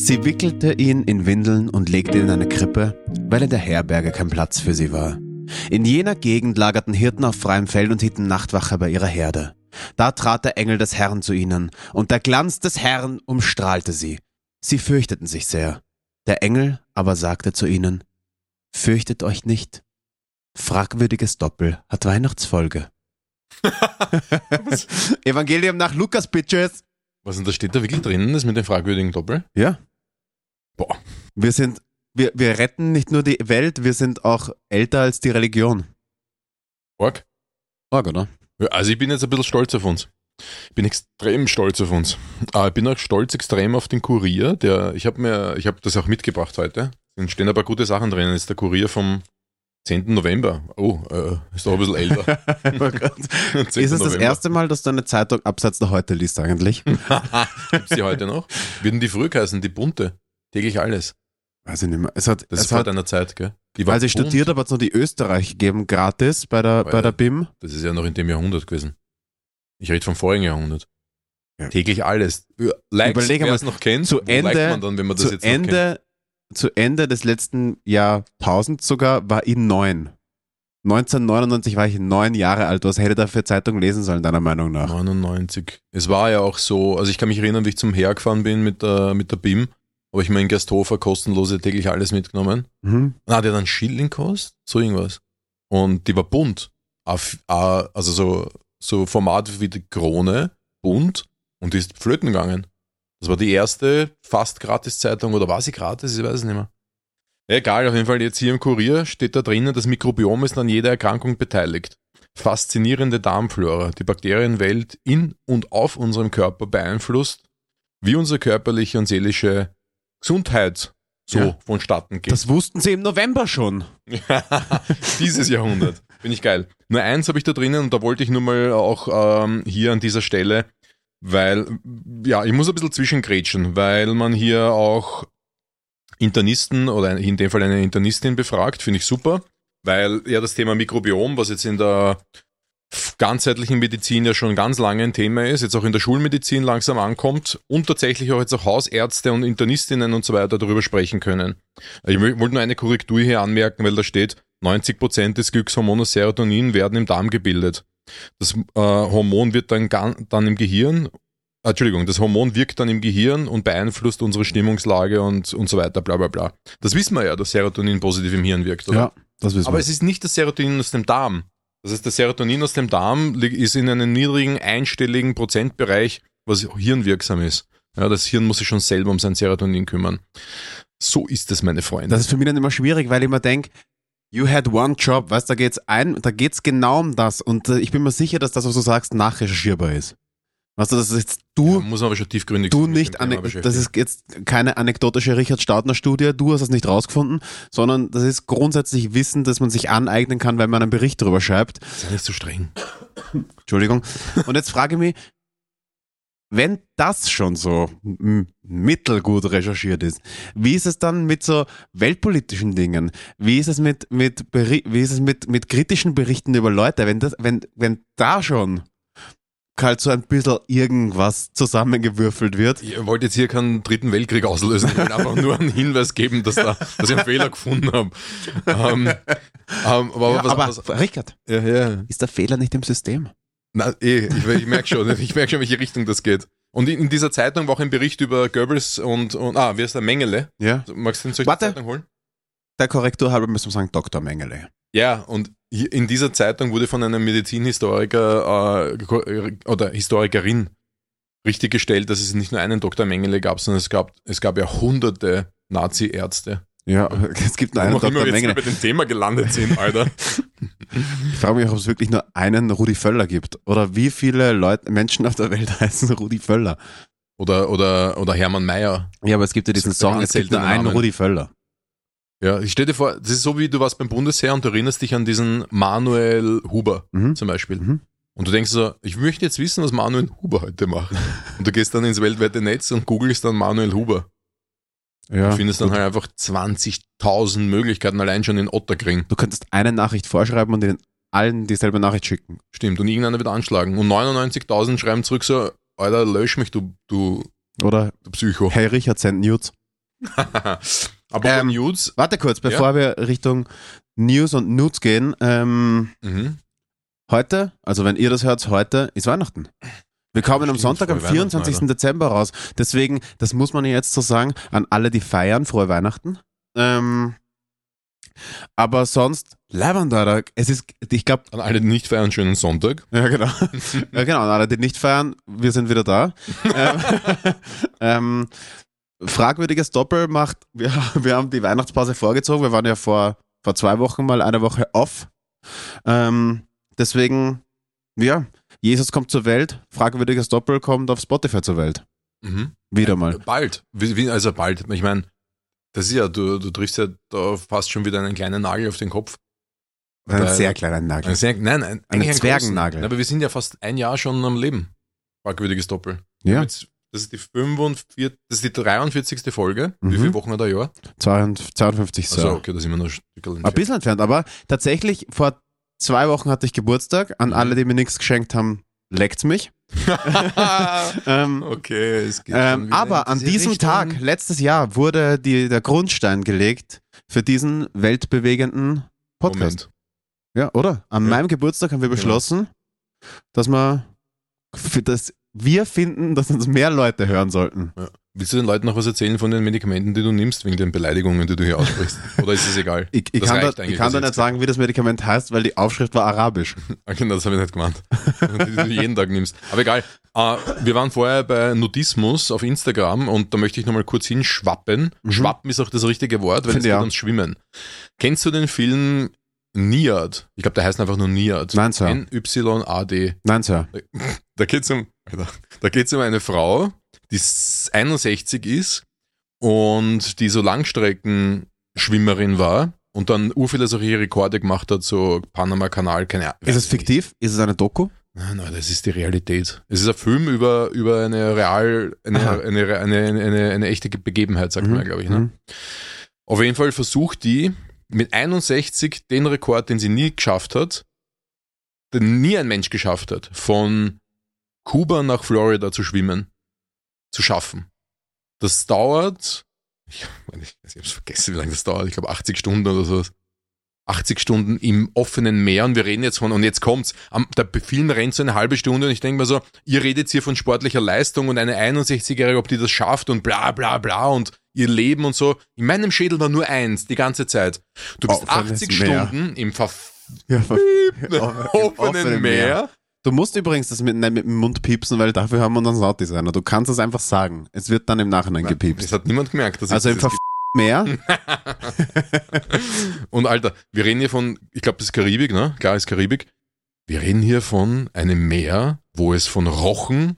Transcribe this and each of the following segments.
Sie wickelte ihn in Windeln und legte ihn in eine Krippe, weil in der Herberge kein Platz für sie war. In jener Gegend lagerten Hirten auf freiem Feld und hielten Nachtwache bei ihrer Herde. Da trat der Engel des Herrn zu ihnen, und der Glanz des Herrn umstrahlte sie. Sie fürchteten sich sehr. Der Engel aber sagte zu ihnen, Fürchtet euch nicht. Fragwürdiges Doppel hat Weihnachtsfolge. Evangelium nach Lukas, Bitches. Was denn, da steht da wirklich drinnen, das mit dem fragwürdigen Doppel? Ja. Boah. Wir sind, wir, wir retten nicht nur die Welt, wir sind auch älter als die Religion. Org? Org, oder? Ja, also ich bin jetzt ein bisschen stolz auf uns. Ich bin extrem stolz auf uns. Aber ich bin auch stolz extrem auf den Kurier, der, ich habe mir, ich habe das auch mitgebracht heute. Da stehen ein paar gute Sachen drin. Das ist der Kurier vom 10. November. Oh, äh, ist doch ein bisschen älter. Oh ist es das erste Mal, dass du eine Zeitung abseits der heute liest eigentlich? Gibt sie heute noch? Würden die früher heißen, die bunte? Täglich alles. Weiß ich nicht mehr. Es hat, Das es ist vor hat, deiner Zeit, gell? Weil sie bunt. studiert, aber hat es noch die Österreich gegeben, gratis bei der, Weil- bei der BIM. Das ist ja noch in dem Jahrhundert gewesen. Ich rede vom vorigen Jahrhundert. Ja. Täglich alles. Likes, Überleg wer es noch kennt, zu Ende- man dann, wenn man das Zu jetzt noch kennt? Ende, zu Ende des letzten Jahrtausends sogar war ich neun. 1999 war ich neun Jahre alt. Was hätte ich da für Zeitung lesen sollen, deiner Meinung nach? 99. Es war ja auch so, also ich kann mich erinnern, wie ich zum Heer gefahren bin mit der, mit der BIM, habe ich mir in Gersthofer kostenlose täglich alles mitgenommen. Mhm. Na, die hat einen Schilling gekostet, so irgendwas. Und die war bunt. Also so, so Format wie die Krone, bunt, und die ist flöten gegangen. Das war die erste fast gratis Zeitung, oder war sie gratis? Ich weiß es nicht mehr. Egal, auf jeden Fall jetzt hier im Kurier steht da drinnen, das Mikrobiom ist an jeder Erkrankung beteiligt. Faszinierende Darmflora, die Bakterienwelt in und auf unserem Körper beeinflusst, wie unsere körperliche und seelische Gesundheit so Ja. vonstatten geht. Das wussten sie im November schon. Dieses Jahrhundert. Bin ich geil. Nur eins habe ich da drinnen und da wollte ich nur mal auch ähm, hier an dieser Stelle, weil, ja, ich muss ein bisschen zwischengrätschen, weil man hier auch Internisten oder in dem Fall eine Internistin befragt, finde ich super, weil ja das Thema Mikrobiom, was jetzt in der ganzheitlichen Medizin ja schon ganz lange ein Thema ist, jetzt auch in der Schulmedizin langsam ankommt und tatsächlich auch jetzt auch Hausärzte und Internistinnen und so weiter darüber sprechen können. Ich wollte nur eine Korrektur hier anmerken, weil da steht, 90% des Glückshormones Serotonin werden im Darm gebildet. Das äh, Hormon wird dann, dann im Gehirn, äh, Entschuldigung, das Hormon wirkt dann im Gehirn und beeinflusst unsere Stimmungslage und, und so weiter, bla bla bla. Das wissen wir ja, dass Serotonin positiv im Hirn wirkt, oder? Ja, das wissen Aber wir. es ist nicht das Serotonin aus dem Darm. Das heißt, das Serotonin aus dem Darm ist in einem niedrigen, einstelligen Prozentbereich, was hirnwirksam ist. Ja, das Hirn muss sich schon selber um sein Serotonin kümmern. So ist es, meine Freunde. Das ist für mich dann immer schwierig, weil ich immer denke, you had one job, weißt, ein, da geht's genau um das und äh, ich bin mir sicher, dass das, was du sagst, nachrecherchierbar ist. Weißt du, das ist jetzt du, Ja, muss aber schon tiefgründig du nicht, Thema das ist jetzt keine anekdotische Richard Staudner Studie, du hast es nicht rausgefunden, sondern das ist grundsätzlich Wissen, das man sich aneignen kann, wenn man einen Bericht darüber schreibt. Sei nicht so streng. Entschuldigung. Und jetzt frage ich mich, wenn das schon so mittelgut recherchiert ist, wie ist es dann mit so weltpolitischen Dingen? Wie ist es mit, mit, Beri wie ist es mit, mit kritischen Berichten über Leute? Wenn, das, wenn, wenn da schon halt so ein bisschen irgendwas zusammengewürfelt wird. Ich wollte jetzt hier keinen dritten Weltkrieg auslösen. Ich wollte einfach nur einen Hinweis geben, dass, da, dass ich einen Fehler gefunden habe. Ähm, ähm, aber Ja, was, aber was, Richard, ja, ja. ist der Fehler nicht im System? Na, eh, ich, ich merke schon, ich merke schon, welche Richtung das geht. Und in, dieser Zeitung war auch ein Bericht über Goebbels und, und ah, wie ist der Mengele? Ja. Magst du den zur Warte. Zeitung holen? Der Korrektur halber müssen wir sagen Dr. Mengele. Ja, und in dieser Zeitung wurde von einem Medizinhistoriker äh, oder Historikerin richtig gestellt, dass es nicht nur einen Dr. Mengele gab, sondern es gab, es gab ja hunderte Nazi-Ärzte. Ja, es gibt nur einen Warum auch immer Dr. wir jetzt Mengele. über den Thema gelandet sind, Alter. Ich frage mich, ob es wirklich nur einen Rudi Völler gibt. Oder wie viele Leute, Menschen auf der Welt heißen Rudi Völler. Oder, oder, oder Hermann Mayer. Ja, aber es gibt ja diesen Song, es gibt nur einen. Rudi Völler. Ja, ich stell dir vor, das ist so wie du warst beim Bundesheer und du erinnerst dich an diesen Manuel Huber Mhm. zum Beispiel. Mhm. Und du denkst so, ich möchte jetzt wissen, was Manuel Huber heute macht. Und du gehst dann ins weltweite Netz und googelst dann Manuel Huber. Ja. Du findest dann halt einfach 20.000 Möglichkeiten allein schon in Otterkring. Du könntest eine Nachricht vorschreiben und ihnen allen dieselbe Nachricht schicken. Stimmt. Und irgendeiner wird anschlagen. Und 99.000 schreiben zurück so, Alter, lösch mich, du, du, Oder, du Psycho. hey Richard, send Nudes. Aber Ähm, News. Warte kurz, bevor wir Richtung News und Nudes gehen. Ähm, Mhm. heute, also wenn ihr das hört, heute ist Weihnachten. Wir kommen am Sonntag, am frohe Weihnachten, 24. Alter. Dezember raus. Deswegen, das muss man jetzt so sagen, an alle, die feiern, frohe Weihnachten. Ähm, aber sonst, Lavender, es ist, ich glaube, An alle, die nicht feiern, schönen Sonntag. ja genau, ja, genau, an alle, die nicht feiern, wir sind wieder da. ähm, ähm, fragwürdiges Doppel macht, wir, wir haben die Weihnachtspause vorgezogen, wir waren ja vor, vor zwei Wochen mal eine Woche off. Ähm, deswegen, ja, Jesus kommt zur Welt, fragwürdiges Doppel kommt auf Spotify zur Welt. Mhm. Wieder mal. Bald. Wie, wie, also bald. Ich meine, das ist ja, du, du triffst ja da fast schon wieder einen kleinen Nagel auf den Kopf. Ein Weil- sehr kleiner Nagel. Ein sehr, nein, ein, einen Zwergennagel. großen. Aber wir sind ja fast ein Jahr schon am Leben. Fragwürdiges Doppel. Ja, Jetzt, das ist die 45, das ist die 43. Folge. Wie Mhm. viele Wochen hat er Jahr? 52 so. Also okay, da sind wir noch ein Stück Ein bisschen entfernt, aber tatsächlich vor zwei Wochen hatte ich Geburtstag. An Mhm. alle, die mir nichts geschenkt haben, leckt's mich. ähm, okay, es geht schon ähm, aber an diese diesem Richtung. Tag, letztes Jahr, wurde die, der Grundstein gelegt für diesen weltbewegenden Podcast. Moment. Ja, oder? An Ja. meinem Geburtstag haben wir Genau. beschlossen, dass wir, für das, wir finden, dass uns mehr Leute hören sollten. Willst du den Leuten noch was erzählen von den Medikamenten, die du nimmst, wegen den Beleidigungen, die du hier aussprichst? Oder ist es egal? Ich, ich kann, da, ich kann da ich nicht sagen, wie das Medikament heißt, weil die Aufschrift war arabisch. Okay, das habe ich nicht gemeint. die du jeden Tag nimmst. Aber egal. Äh, wir waren vorher bei Nudismus auf Instagram und da möchte ich nochmal kurz hinschwappen. Mhm. Schwappen ist auch das richtige Wort, weil es geht auch. ums Schwimmen. Kennst du den Film Niad? Ich glaube, der heißt einfach nur Niad. Nein, Sir. N-Y-A-D. Nein, Sir. Da geht's um, da geht's um eine Frau, die s- 61 ist und die so Langstreckenschwimmerin war und dann ur viele solche Rekorde gemacht hat, so Panama-Kanal, keine Ahnung. Ist es fiktiv? Ist es eine Doku? Nein, nein, das ist die Realität. Es ist ein Film über, über eine real, eine, eine, eine, eine, echte Begebenheit, sagt man, glaube ich. Ne? Mhm. Auf jeden Fall versucht die mit 61 den Rekord, den sie nie geschafft hat, den nie ein Mensch geschafft hat, von Kuba nach Florida zu schwimmen, zu schaffen. Das dauert, ich, ich, ich habe vergessen, wie lange das dauert, ich glaube 80 Stunden oder sowas. 80 Stunden im offenen Meer und wir reden jetzt von, und jetzt kommt's, am, der Film rennt so eine halbe Stunde und ich denke mir so, ihr redet hier von sportlicher Leistung und eine 61-Jährige, ob die das schafft und bla bla bla und ihr Leben und so. In meinem Schädel war nur eins, die ganze Zeit. Du bist Offenes 80 Meer. Stunden im verf Ja, offenen offenen Meer. Du musst übrigens das mit, nicht mit dem Mund piepsen, weil dafür haben wir unseren Sounddesigner. Du kannst es einfach sagen. Es wird dann im Nachhinein Das gepiepst. hat niemand gemerkt. Dass Also im das Verf Meer. Und Alter, wir reden hier von, ich glaube, das ist Karibik, ne? Klar ist Karibik. Wir reden hier von einem Meer, wo es von Rochen,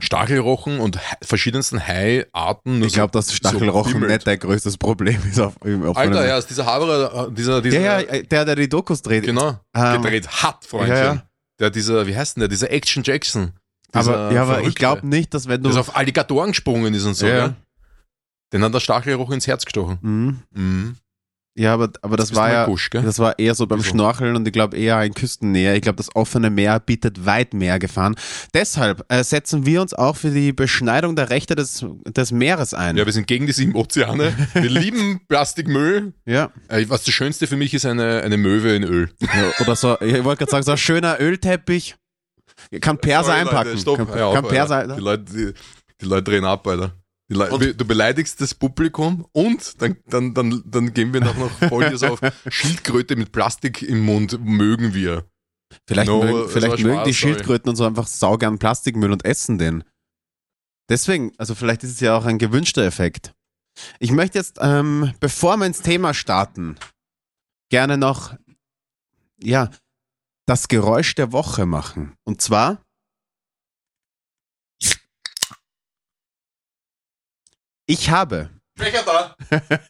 Stachelrochen und verschiedensten Haiarten Ich glaube, dass so Stachelrochen bimmelt. nicht dein größtes Problem ist. Auf, offenen Alter, ja, ist dieser Haberer, dieser, dieser, Ja, ja, der, der die Dokus dreht. genau, Ähm, gedreht hat, Freundchen. ja, ja. Der, dieser, wie heißt denn der, dieser Action Jackson. Dieser aber, ja, aber ich glaube nicht, dass wenn du. Der so auf Alligatoren gesprungen ist und so, Ja. ja. Den hat der Stachelroch ins Herz gestochen. Mhm. Mhm. Ja, aber, aber das war ja. Gell? Das war eher so beim Wieso? Schnorcheln und ich glaube eher in Küstennähe. Ich glaube, das offene Meer bietet weit mehr Gefahren. Deshalb äh, setzen wir uns auch für die Beschneidung der Rechte des, des Meeres ein. Ja, wir sind gegen die sieben Ozeane. Wir lieben Plastikmüll. Ja. Äh, Was das Schönste für mich ist, eine, eine Möwe in Öl. Ja, Oder so, ich wollte gerade sagen, so ein schöner Ölteppich. Kann Perser Sorry, einpacken. Leute, stopp. Kann, auf, kann Alter. Perser. Die Leute, die, die Leute drehen ab, Alter. Und- du beleidigst das Publikum und dann, dann, dann, dann gehen wir noch, so auf Schildkröte mit Plastik im Mund mögen wir. Vielleicht, No, mögen, vielleicht mögen Spaß, die sorry. Schildkröten und so einfach saugern Plastikmüll und essen den. Deswegen, also vielleicht ist es ja auch ein gewünschter Effekt. Ich möchte jetzt, ähm, bevor wir ins Thema starten, gerne noch, ja, das Geräusch der Woche machen. Und zwar, ich habe, Schwächer da!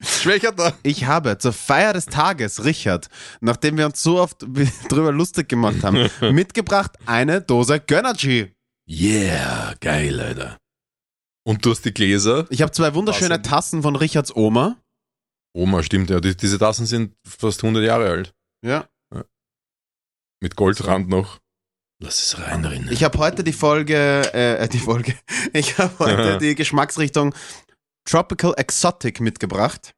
Schwächer da! ich habe zur Feier des Tages, Richard, nachdem wir uns so oft drüber lustig gemacht haben, mitgebracht eine Dose Gönnergy. Yeah, geil, Alter. Und du hast die Gläser. Ich habe zwei wunderschöne Tassen. Tassen von Richards Oma. Oma, stimmt ja. Die, diese Tassen sind fast 100 Jahre alt. Ja. Mit Goldrand noch. Lass es reinrinnen. Ich habe heute die Folge, äh, die Folge, ich habe heute die Geschmacksrichtung Tropical Exotic mitgebracht.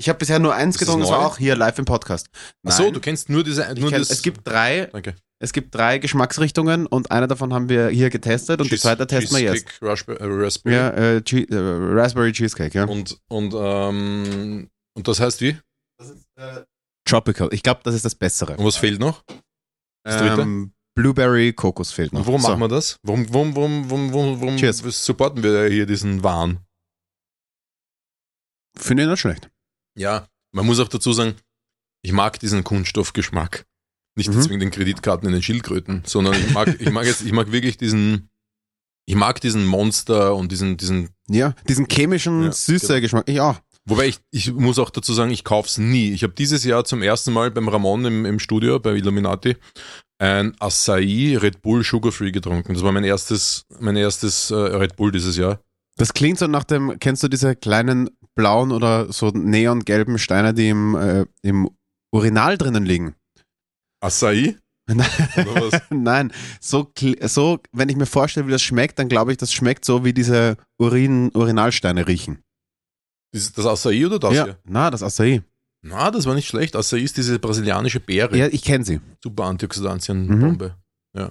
Ich habe bisher nur eins Ist das getrunken, das war auch hier live im Podcast. Ach so, Nein. du kennst nur diese. Nur kenn, das, es gibt drei, Danke. es gibt drei Geschmacksrichtungen und eine davon haben wir hier getestet und die Cheese- zweite testen wir jetzt. Raspberry, äh, Raspberry. Ja, äh, Che äh, Raspberry Cheesecake, ja. Und, und, ähm, und das heißt wie? Tropical. Ich glaube, das ist das Bessere. Und was fehlt noch? das dritte? Ähm, Blueberry Kokos fehlt noch. Und warum So. machen wir das? Warum, warum, warum, warum, warum, warum Cheers. supporten wir hier diesen Wahn? Finde ich nicht schlecht. Ja, man muss auch dazu sagen, ich mag diesen Kunststoffgeschmack. Nicht Mhm. deswegen den Kreditkarten in den Schildkröten, sondern ich mag, ich mag jetzt, ich mag wirklich diesen, ich mag diesen Monster und diesen, diesen, Ja, diesen chemischen, Ja, süße genau. Geschmack. Ich auch. wobei ich, ich muss auch dazu sagen, ich kauf's nie. Ich habe dieses Jahr zum ersten Mal beim Ramon im, im Studio, bei Illuminati, ein Acai Red Bull Sugar Free getrunken. Das war mein erstes, mein erstes äh, Red Bull dieses Jahr. Das klingt so nach dem, kennst du diese kleinen blauen oder so neongelben Steine, die im, äh, im Urinal drinnen liegen? Acai? Nein, so, so, wenn ich mir vorstelle, wie das schmeckt, dann glaube ich, das schmeckt so, wie diese Urin, Urinalsteine riechen. Ist das Acai oder das ja, hier? na, das Acai. Na, das war nicht schlecht. Acai ist diese brasilianische Beere. Ja, ich kenne sie. Super Antioxidantienbombe. Ja.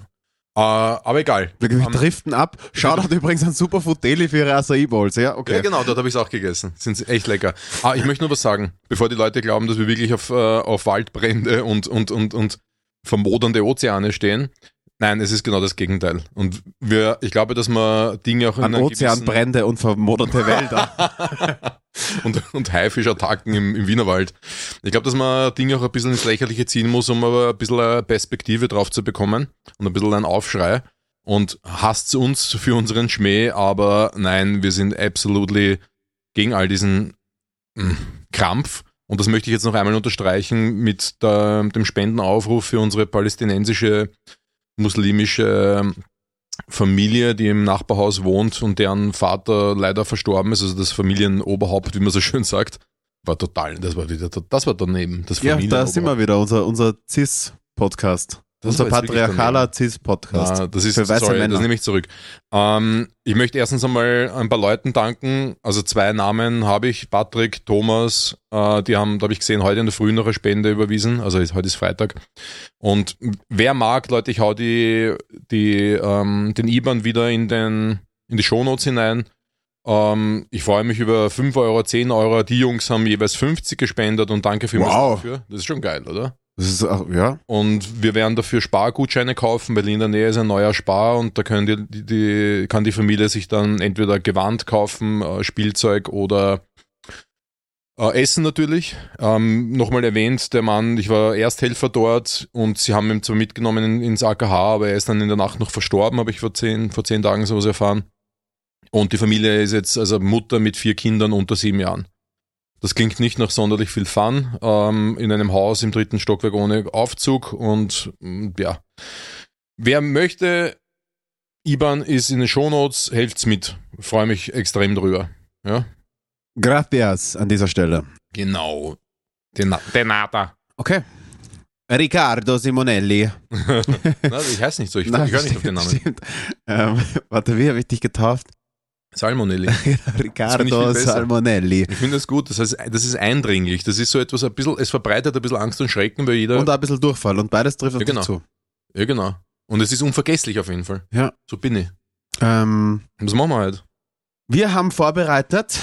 Äh, aber egal. Wir Ähm, driften ab. Shoutout übrigens an Superfood Daily für ihre Acai Bowls, ja? Okay. Ja, genau, dort habe ich es auch gegessen. Sind sie echt lecker. Ah, ich möchte nur was sagen, bevor die Leute glauben, dass wir wirklich auf, äh, auf Waldbrände und, und, und, und vermodernde Ozeane stehen. Nein, es ist genau das Gegenteil. Und wir, ich glaube, dass man Dinge auch in An Ozeanbrände und vermoderte Wälder. und, und Haifischattacken im, im Wienerwald. Ich glaube, dass man Dinge auch ein bisschen ins Lächerliche ziehen muss, um aber ein bisschen eine Perspektive drauf zu bekommen und ein bisschen einen Aufschrei. Und hasst uns für unseren Schmäh, aber nein, wir sind absolutely gegen all diesen mm, Krampf. Und das möchte ich jetzt noch einmal unterstreichen mit der, dem Spendenaufruf für unsere palästinensische muslimische ähm, Familie, die im Nachbarhaus wohnt und deren Vater leider verstorben ist, also das Familienoberhaupt, wie man so schön sagt, war total, das war wieder, das war daneben, das ja, da sind wir wieder, unser, unser CIS-Podcast. Das Unser patriarchaler CIS-Podcast. Ah, das ist, Für weiße sorry, Männer. das nehme ich zurück. Ähm, ich möchte erstens einmal ein paar Leuten danken. Also zwei Namen habe ich, Patrick, Thomas, äh, die haben, da habe ich gesehen, heute in der Früh noch eine Spende überwiesen. Also ist, heute ist Freitag. Und wer mag, Leute, ich hau die, die, ähm, den IBAN wieder in, den, in die Shownotes hinein. Ähm, ich freue mich über 5 Euro, 10 Euro. Die Jungs haben jeweils 50 gespendet und danke vielmals Wow. dafür. Das ist schon geil, oder? Ist ja. Und wir werden dafür Spargutscheine kaufen, weil in der Nähe ist ein neuer Spar und da können die, die, kann die Familie sich dann entweder Gewand kaufen, äh, Spielzeug oder äh, Essen natürlich. Ähm, Nochmal erwähnt, der Mann, ich war Ersthelfer dort und sie haben ihn zwar mitgenommen in, ins AKH, aber er ist dann in der Nacht noch verstorben, habe ich vor zehn, vor zehn Tagen sowas erfahren. Und die Familie ist jetzt also Mutter mit vier Kindern unter sieben Jahren. Das klingt nicht nach sonderlich viel Fun. Ähm, in einem Haus im dritten Stockwerk ohne Aufzug und mm, ja. Wer möchte, IBAN ist in den Shownotes, helft's mit. Freue mich extrem drüber. Ja. Gracias an dieser Stelle. Genau. Den, Denata. Okay. Riccardo Simonelli. Na, ich heiße nicht so, ich, höre nicht auf den Namen. Ähm, warte, wie habe ich dich getauft? Salmonelli. Ich Riccardo. Salmonelli. Ich finde das gut, das heißt, das ist eindringlich. Das ist so etwas, ein bisschen, es verbreitet ein bisschen Angst und Schrecken, weil jeder. Und ein bisschen Durchfall und beides trifft auf Ja, genau. zu. ja, genau. Und es ist unvergesslich auf jeden Fall. Ja. So bin ich. Ähm, was machen wir halt? wir haben vorbereitet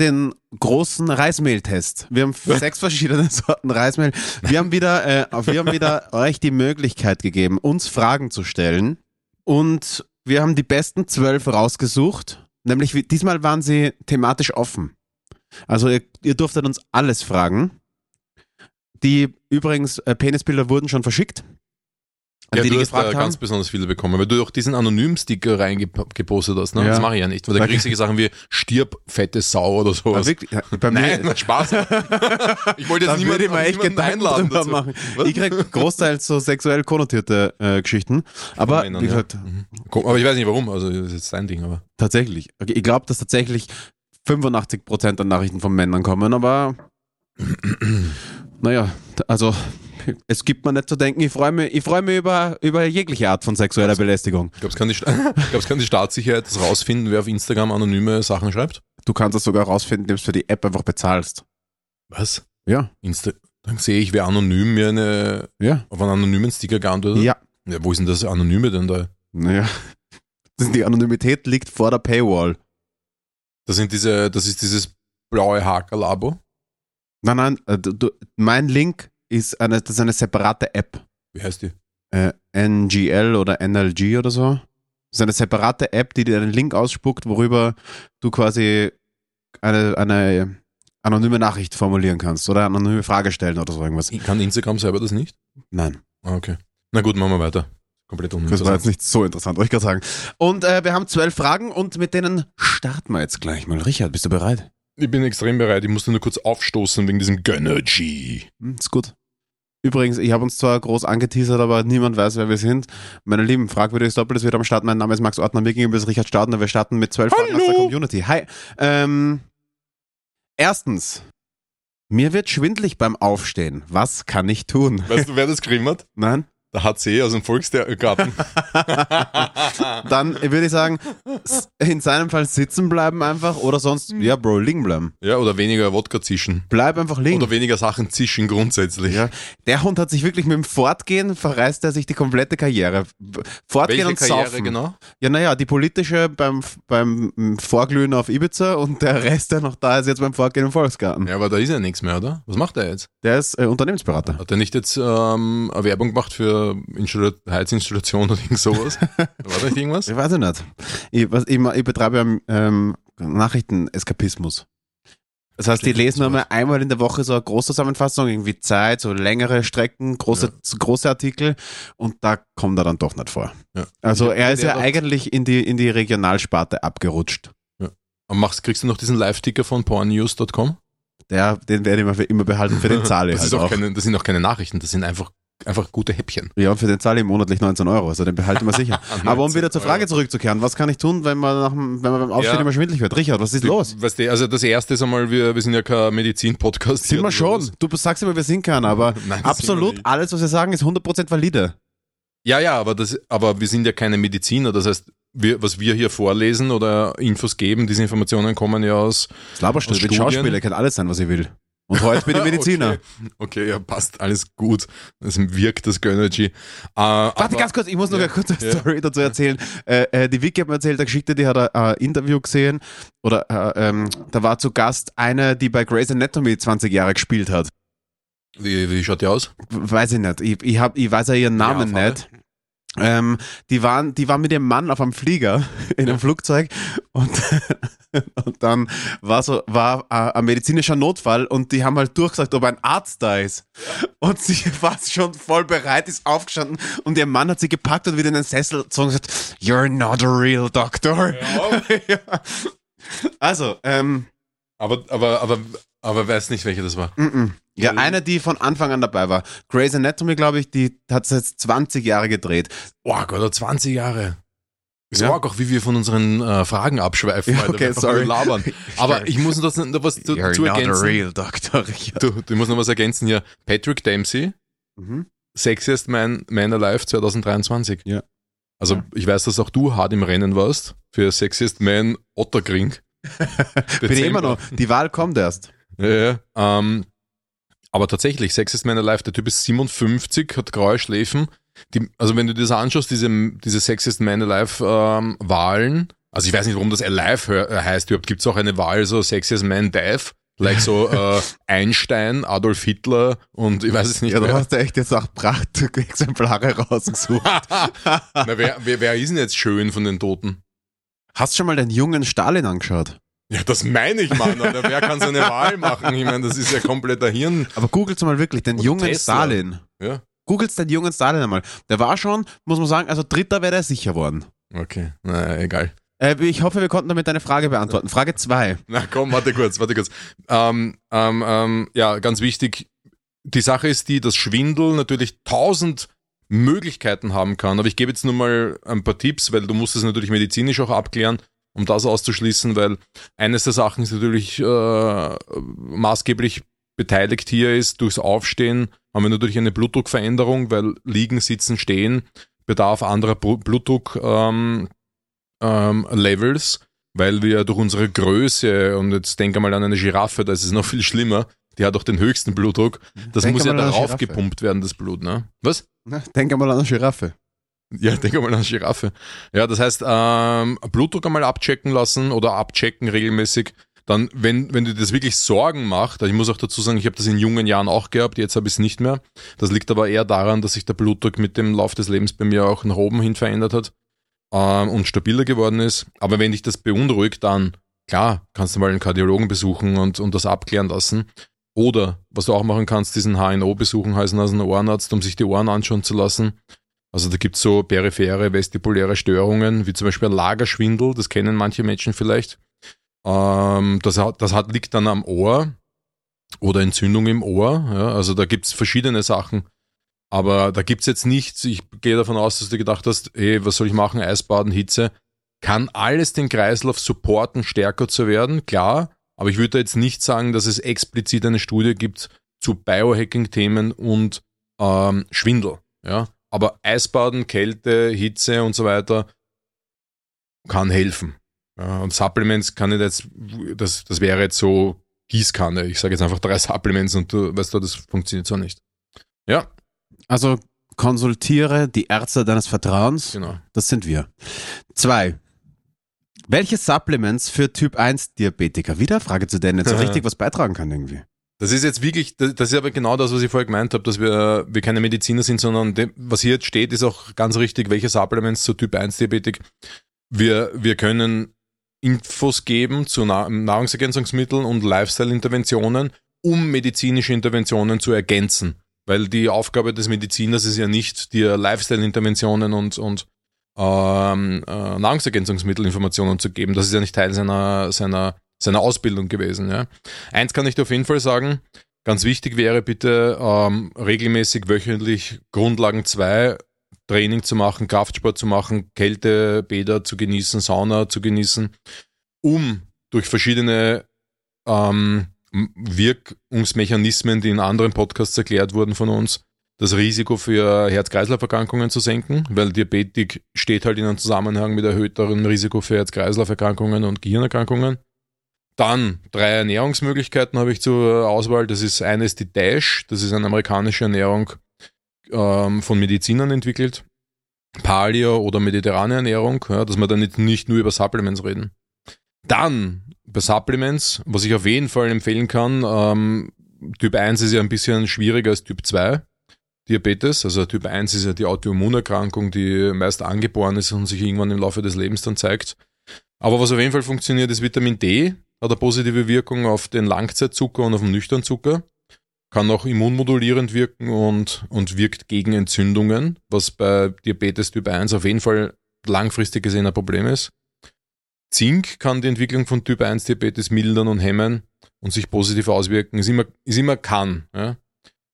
den großen Reismehltest. Wir haben sechs verschiedene Sorten Reismehl. Wir haben wieder, äh, wir haben wieder euch die Möglichkeit gegeben, uns Fragen zu stellen. Und wir haben die besten zwölf rausgesucht. Nämlich diesmal waren sie thematisch offen. Also ihr, ihr durftet uns alles fragen. Die übrigens äh, Penisbilder wurden schon verschickt. Ja, die, du die hast da haben. ganz besonders viele bekommen, weil du auch diesen Anonym-Sticker reingepostet hast. Ne? Ja. Das mache ich ja nicht, weil da kriegst du Sachen wie stirb, fette Sau oder sowas. wirklich? Ja, bei Nein, mir, na, Spaß. Ich wollte jetzt niemanden, mir echt niemanden einladen dazu. machen. Was? Ich krieg großteils so sexuell konnotierte äh, Geschichten. Aber Männern, wie ja. gesagt, Mhm. Komm, Aber ich weiß nicht warum, also das ist jetzt dein Ding, aber. tatsächlich. Okay, ich glaube, dass tatsächlich 85% der Nachrichten von Männern kommen, aber naja, also es gibt mir nicht zu denken, ich freue mich, ich freu mich über, über jegliche Art von sexueller Belästigung. Glaubst kann, die, glaubst, kann die Staatssicherheit das rausfinden, wer auf Instagram anonyme Sachen schreibt? Du kannst das sogar rausfinden, indem du für die App einfach bezahlst. Was? Ja. Insta dann sehe ich, wer anonym mir eine, Ja. auf einen anonymen Sticker geantwortet hat. Ja. ja. Wo ist denn das Anonyme denn da? Naja. Die Anonymität liegt vor der Paywall. Das sind diese, das ist dieses blaue Hakel-Abo. Nein, nein, äh, du, du, mein Link ist eine, das ist eine separate App. Wie heißt die? Äh, NGL oder NLG oder so. Das ist eine separate App, die dir einen Link ausspuckt, worüber du quasi eine, eine anonyme Nachricht formulieren kannst oder eine anonyme Frage stellen oder so irgendwas. Kann Instagram selber das nicht? Nein, Ah, okay. Na gut, machen wir weiter. Komplett das war uninteressant. jetzt nicht so interessant, wollte ich gerade sagen. Und äh, wir haben zwölf Fragen und mit denen starten wir jetzt gleich mal. Richard, bist du bereit? Ich bin extrem bereit. Ich musste nur kurz aufstoßen wegen diesem Gönnergy. Hm, ist gut. Übrigens, ich habe uns zwar groß angeteasert, aber niemand weiß, wer wir sind. Meine Lieben, fragwürdiges Doppel, es wird am Start. Mein Name ist Max Ortner, mir gegenüber ist Richard Stadner. Wir starten mit zwölf Fragen aus der. Community. Hi. Ähm, erstens, mir wird schwindlig beim Aufstehen. Was kann ich tun? Weißt du, wer das geschrieben hat? Nein? Der HC aus dem Volksgarten. Dann würde ich sagen, in seinem Fall sitzen bleiben einfach oder sonst, ja, Bro, liegen bleiben. ja, oder weniger Wodka zischen. Bleib einfach liegen. Oder weniger Sachen zischen grundsätzlich. Ja, der Hund hat sich wirklich mit dem Fortgehen verreist er sich die komplette Karriere. Fortgehen Welche und Karriere saufen. genau? Ja, naja, die politische beim, beim Vorglühen auf Ibiza und der Rest, der noch da ist, jetzt beim Vorgehen im Volksgarten. Ja, aber da ist ja nichts mehr, oder? Was macht er jetzt? Der ist äh, Unternehmensberater. Hat er nicht jetzt ähm, eine Werbung gemacht für Installa Heizinstallation oder irgend sowas? War da nicht irgendwas? Ich weiß es nicht. Ich, was, ich, ich betreibe ja ähm, Nachrichteneskapismus. Das heißt, die lesen so einmal einmal in der Woche so eine Großzusammenfassung, irgendwie Zeit, so längere Strecken, große, Ja. große Artikel und da kommt er dann doch nicht vor. Ja. Also er ist ja eigentlich in die, in die Regionalsparte abgerutscht. Und machst, kriegst du noch diesen Live-Ticker von pornnews.com? Der, den werde ich für immer behalten, für den zahle ich Das, halt auch. keine, das sind auch keine Nachrichten, das sind einfach, einfach gute Häppchen. Ja, und für den zahle ich monatlich 19 Euro, also den behalten wir sicher. Aber um wieder zur Frage zurückzukehren, was kann ich tun, wenn man, nach, dem- wenn man beim Aufstehen Ja. immer schwindelig wird? Richard, was ist los? Weißt du, also das erste ist einmal, wir, wir sind ja kein Medizin-Podcast. Sind wir schon. sowas. Du sagst immer, wir sind keiner, aber Nein, absolut alles, was wir sagen, ist 100% valide. Ja, ja, aber, das, aber wir sind ja keine Mediziner. Das heißt, wir, was wir hier vorlesen oder Infos geben, diese Informationen kommen ja aus. Das Studien? Schauspieler, kann alles sein, was ich will. Und heute bin ich Mediziner. Okay, okay ja, passt, alles gut. Das wirkt das Gönnergy. Äh, Warte aber- ganz kurz, ich muss noch Ja, eine kurze ja. Story dazu erzählen. Äh, äh, die Vicky hat mir erzählt, der Geschichte, die hat ein äh, Interview gesehen oder äh, ähm, da war zu Gast eine, die bei Grey's Anatomy 20 Jahre gespielt hat. Wie, wie schaut die aus? Weiß ich nicht. Ich, ich, hab, ich weiß ja ihren Namen Ja, nicht. Ähm, die, waren, die waren mit ihrem Mann auf einem Flieger in einem Flugzeug und, und dann war so war äh, ein medizinischer Notfall und die haben halt durchgesagt, ob ein Arzt da ist. Und sie war schon voll bereit, ist aufgestanden und ihr Mann hat sie gepackt und wieder in den Sessel gezogen und gesagt, You're not a real doctor. Ja. Also, ähm, Aber, aber, aber, aber weiß nicht, welche das war. -mm. Ja, Also- eine, die von Anfang an dabei war. Grey's Anatomy, glaube ich, die hat es jetzt 20 Jahre gedreht. Oh Gott, 20 Jahre. Ist Ja. ja. auch, wie wir von unseren äh, Fragen abschweifen. Ja, okay, sorry. labern. Aber ich muss noch, was zu, You're zu not a ergänzen. real doctor. Richard. Du, du musst noch was ergänzen hier. Patrick Dempsey, Mhm. Sexiest Man, Man Alive 2023. Ja. Also Ja. ich weiß, dass auch du hart im Rennen warst für Sexiest Man Otterkring. Bin ich immer noch. Die Wahl kommt erst. Ja, ja. Ähm, aber tatsächlich, Sexiest Man Alive, der Typ ist 57, hat graue Schläfen. Die, also wenn du dir das anschaust, diese, diese Sexiest Man Alive ähm, Wahlen, also ich weiß nicht, warum das Alive äh, heißt überhaupt, gibt es auch eine Wahl, so Sexiest Man Dive, like so äh, Einstein, Adolf Hitler und ich weiß es nicht Ja, du hast ja echt jetzt auch Prachtexemplare rausgesucht. Na, wer, wer, wer ist denn jetzt schön von den Toten? Hast du schon mal den jungen Stalin angeschaut? Ja, das meine ich, Mann. Alter. Wer kann so eine Wahl machen? Ich meine, das ist ja kompletter Hirn. Aber googelst mal wirklich den Oder jungen Tesla. Stalin. Ja, Googelst den jungen Stalin einmal. Der war schon, muss man sagen, also Dritter wäre der sicher worden. okay. Na, egal. Äh, ich hoffe, wir konnten damit deine Frage beantworten. Frage 2. Na komm, warte kurz, warte kurz. Ähm, ähm, ähm, ja, ganz wichtig. Die Sache ist die, dass Schwindel natürlich tausend Möglichkeiten haben kann. Aber ich gebe jetzt nur mal ein paar Tipps, weil du musst es natürlich medizinisch auch abklären, um das auszuschließen, weil eines der Sachen ist natürlich äh, maßgeblich beteiligt hier ist, durchs Aufstehen haben wir natürlich eine Blutdruckveränderung, weil Liegen, Sitzen, Stehen bedarf anderer Blutdruck ähm, ähm, weil wir durch unsere Größe, und jetzt denke mal an eine Giraffe, das ist noch viel schlimmer, die hat auch den höchsten Blutdruck. Das denk muss ja darauf gepumpt werden, das Blut, ne? Was? Na, denk einmal an eine Giraffe. Ja, denk einmal an Giraffe. Ja, das heißt, ähm, Blutdruck einmal abchecken lassen oder abchecken regelmäßig. Dann, wenn, wenn du dir das wirklich Sorgen macht, ich muss auch dazu sagen, ich habe das in jungen Jahren auch gehabt, jetzt habe ich es nicht mehr. Das liegt aber eher daran, dass sich der Blutdruck mit dem Lauf des Lebens bei mir auch nach oben hin verändert hat ähm, und stabiler geworden ist. Aber wenn dich das beunruhigt, dann klar, kannst du mal einen Kardiologen besuchen und, und das abklären lassen. Oder was du auch machen kannst, diesen HNO besuchen, heißen also einen Ohrenarzt, um sich die Ohren anschauen zu lassen. Also da gibt es so periphere vestibuläre Störungen, wie zum Beispiel Lagerschwindel, das kennen manche Menschen vielleicht. Ähm, das hat, das hat, liegt dann am Ohr oder Entzündung im Ohr. Ja, also da gibt es verschiedene Sachen. Aber da gibt es jetzt nichts, ich gehe davon aus, dass du gedacht hast, hey, was soll ich machen, Eisbaden, Hitze. Kann alles den Kreislauf supporten, stärker zu werden, klar. Aber ich würde jetzt nicht sagen, dass es explizit eine Studie gibt zu Biohacking-Themen und ähm, Schwindel. Ja? Aber Eisbaden, Kälte, Hitze und so weiter kann helfen. Ja, und Supplements kann ich jetzt, das, das wäre jetzt so Gießkanne. Ich sage jetzt einfach drei Supplements und du weißt du, das funktioniert so nicht. Ja. Also konsultiere die Ärzte deines Vertrauens. Genau. Das sind wir. Zwei. Welche Supplements für Typ 1 Diabetiker? Wieder Frage zu denen, so richtig was beitragen kann irgendwie. Das ist jetzt wirklich, das ist aber genau das, was ich vorher gemeint habe, dass wir, wir keine Mediziner sind, sondern dem, was hier jetzt steht, ist auch ganz richtig, welche Supplements zu Typ 1 Diabetik. Wir, wir können Infos geben zu Nahrungsergänzungsmitteln und Lifestyle-Interventionen, um medizinische Interventionen zu ergänzen. Weil die Aufgabe des Mediziners ist ja nicht, dir Lifestyle-Interventionen und, und ähm, äh, Nahrungsergänzungsmittelinformationen zu geben. Das ist ja nicht Teil seiner, seiner, seiner Ausbildung gewesen. Ja. Eins kann ich dir auf jeden Fall sagen, ganz wichtig wäre bitte ähm, regelmäßig wöchentlich Grundlagen 2 Training zu machen, Kraftsport zu machen, Kältebäder zu genießen, Sauna zu genießen, um durch verschiedene ähm, Wirkungsmechanismen, die in anderen Podcasts erklärt wurden von uns, das Risiko für Herz-Kreislauf-Erkrankungen zu senken, weil Diabetik steht halt in einem Zusammenhang mit erhöhterem Risiko für Herz-Kreislauf-Erkrankungen und Gehirnerkrankungen. Dann drei Ernährungsmöglichkeiten habe ich zur Auswahl. Das ist eines die Dash, das ist eine amerikanische Ernährung ähm, von Medizinern entwickelt. Paleo oder mediterrane Ernährung, ja, dass wir dann nicht, nicht nur über Supplements reden. Dann bei Supplements, was ich auf jeden Fall empfehlen kann, ähm, Typ 1 ist ja ein bisschen schwieriger als Typ 2. Diabetes, also Typ 1 ist ja die Autoimmunerkrankung, die meist angeboren ist und sich irgendwann im Laufe des Lebens dann zeigt. Aber was auf jeden Fall funktioniert, ist Vitamin D, hat eine positive Wirkung auf den Langzeitzucker und auf den Nüchternzucker kann auch immunmodulierend wirken und, und wirkt gegen Entzündungen, was bei Diabetes Typ 1 auf jeden Fall langfristig gesehen ein Problem ist. Zink kann die Entwicklung von Typ 1 Diabetes mildern und hemmen und sich positiv auswirken. Ist immer, ist immer kann. Ja.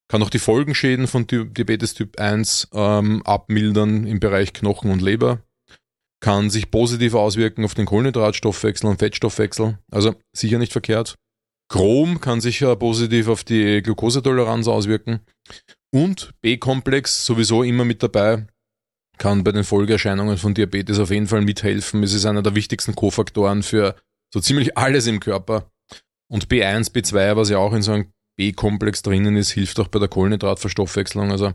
Kann auch die Folgenschäden von Diabetes Typ 1 ähm, abmildern im Bereich Knochen und Leber. Kann sich positiv auswirken auf den Kohlenhydratstoffwechsel und Fettstoffwechsel. Also sicher nicht verkehrt. Chrom kann sich positiv auf die Glukosetoleranz auswirken. Und B-Komplex sowieso immer mit dabei, kann bei den Folgeerscheinungen von Diabetes auf jeden Fall mithelfen. Es ist einer der wichtigsten Kofaktoren für so ziemlich alles im Körper. Und B1, B2, was ja auch in so einem B-Komplex drinnen ist, hilft auch bei der Kohlenhydratverstoffwechslung. Also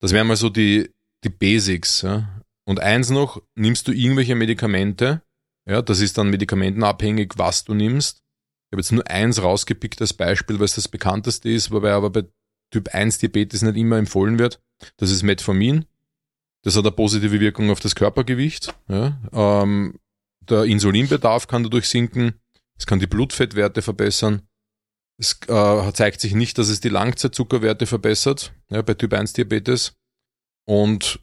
das wären mal so die, die Basics. Ja. Und eins noch, nimmst du irgendwelche Medikamente, ja, das ist dann medikamentenabhängig, was du nimmst. Ich habe jetzt nur eins rausgepickt als Beispiel, weil es das bekannteste ist, wobei aber bei Typ 1 Diabetes nicht immer empfohlen wird. Das ist Metformin. Das hat eine positive Wirkung auf das Körpergewicht. Ja. Ähm, der Insulinbedarf kann dadurch sinken. Es kann die Blutfettwerte verbessern. Es äh, zeigt sich nicht, dass es die Langzeitzuckerwerte verbessert ja, bei Typ 1 Diabetes. Und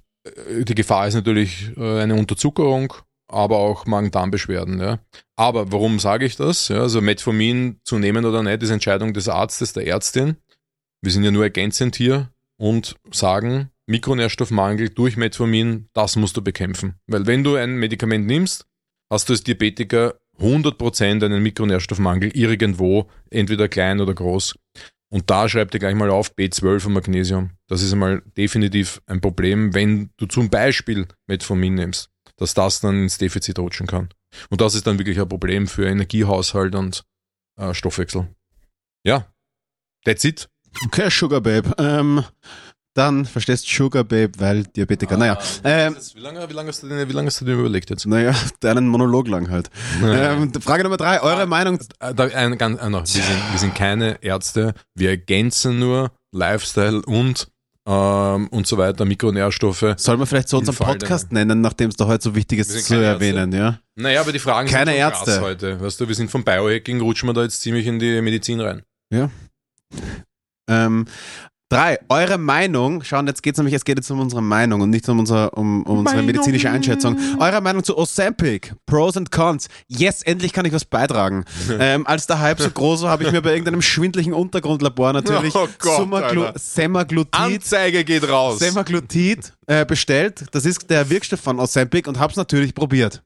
die Gefahr ist natürlich äh, eine Unterzuckerung aber auch Magen-Darm-Beschwerden. Ja. Aber warum sage ich das? Ja, also Metformin zu nehmen oder nicht, ist Entscheidung des Arztes, der Ärztin. Wir sind ja nur ergänzend hier und sagen, Mikronährstoffmangel durch Metformin, das musst du bekämpfen. Weil wenn du ein Medikament nimmst, hast du als Diabetiker 100% einen Mikronährstoffmangel irgendwo, entweder klein oder groß. Und da schreibt ihr gleich mal auf B12 und Magnesium. Das ist einmal definitiv ein Problem, wenn du zum Beispiel Metformin nimmst, dass das dann ins Defizit rutschen kann. Und das ist dann wirklich ein Problem für Energiehaushalt und äh, Stoffwechsel. Ja, that's it. Okay, Sugar Babe. Ähm, dann verstehst Sugar Babe, weil Diabetiker. Ah, naja, ähm, wie, lange, wie, lange hast du denn, wie lange hast du dir überlegt jetzt? naja, deinen Monolog lang halt. Ähm, Frage Nummer drei, eure Meinung. Äh, Da, ein, ganz, äh, noch, wir, sind, wir sind keine Ärzte, wir ergänzen nur Lifestyle und ähm, und so weiter, Mikronährstoffe. Soll man vielleicht so unseren Podcast nennen, nachdem es da heute so wichtig ist zu erwähnen, ja? Naja, aber die Fragen Keine sind Ärzte. krass heute. Weißt du, wir sind vom Biohacking, rutschen wir da jetzt ziemlich in die Medizin rein. Ähm, drei, eure Meinung, schauen, jetzt geht's nämlich, es geht jetzt um unsere Meinung und nicht um, unser, um, um unsere Meinung. medizinische Einschätzung. Eure Meinung zu Ozempic, Pros and Cons. Yes, endlich kann ich was beitragen. ähm, als der Hype so groß war, habe ich mir bei irgendeinem schwindlichen Untergrundlabor natürlich Oh Gott, Sumaglu- Alter. Semaglutid Anzeige geht raus. Semaglutid äh, bestellt. Das ist der Wirkstoff von Ozempic und hab's natürlich probiert.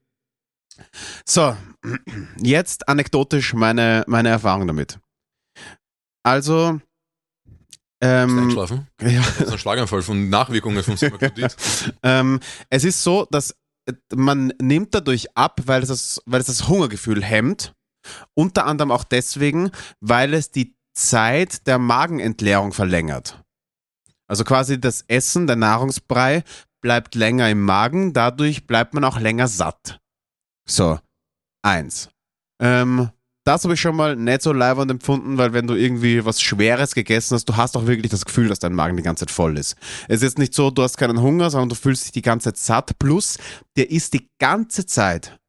So, jetzt anekdotisch meine, meine Erfahrung damit. Also, ähm, Einschlafen. ja, Das ist ein Schlaganfall von Nachwirkungen vom Semaglutid. ähm, es ist so, dass äh, man nimmt dadurch ab, weil es das, weil es das Hungergefühl hemmt. Unter anderem auch deswegen, weil es die Zeit der Magenentleerung verlängert. Also quasi das Essen, der Nahrungsbrei bleibt länger im Magen, dadurch bleibt man auch länger satt. So, eins. Ähm, das habe ich schon mal nicht so leibend empfunden, weil wenn du irgendwie was Schweres gegessen hast, du hast auch wirklich das Gefühl, dass dein Magen die ganze Zeit voll ist. Es ist jetzt nicht so, du hast keinen Hunger, sondern du fühlst dich die ganze Zeit satt. Plus, der ist die ganze Zeit,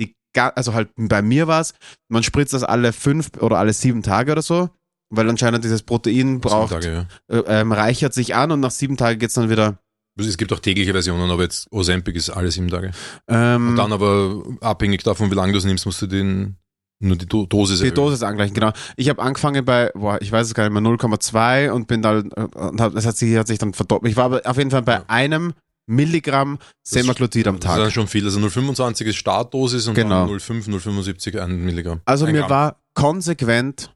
die, also halt bei mir war es, man spritzt das alle fünf oder alle sieben Tage oder so, weil anscheinend dieses Protein braucht, Tage, ja. äh, ähm, reichert sich an und nach sieben Tagen geht's dann wieder. Es gibt auch tägliche Versionen, aber jetzt Ozempic ist alle sieben Tage. Ähm, Und dann aber abhängig davon, wie lange du es nimmst, musst du den, nur die Do Dosis Die. Dosis angleichen, genau. Ich habe angefangen bei, boah, ich weiß es gar nicht mehr, 0,2 und bin da, äh, und hab, das hat sich, hat sich dann verdoppelt. Ich war aber auf jeden Fall bei Ja. einem Milligramm Semaglutid am Das ist dann Tag. schon viel. Also 0,25 ist Startdosis und Genau. dann 0,5, 0,75 ein Milligramm. Also ein mir Gramm. war konsequent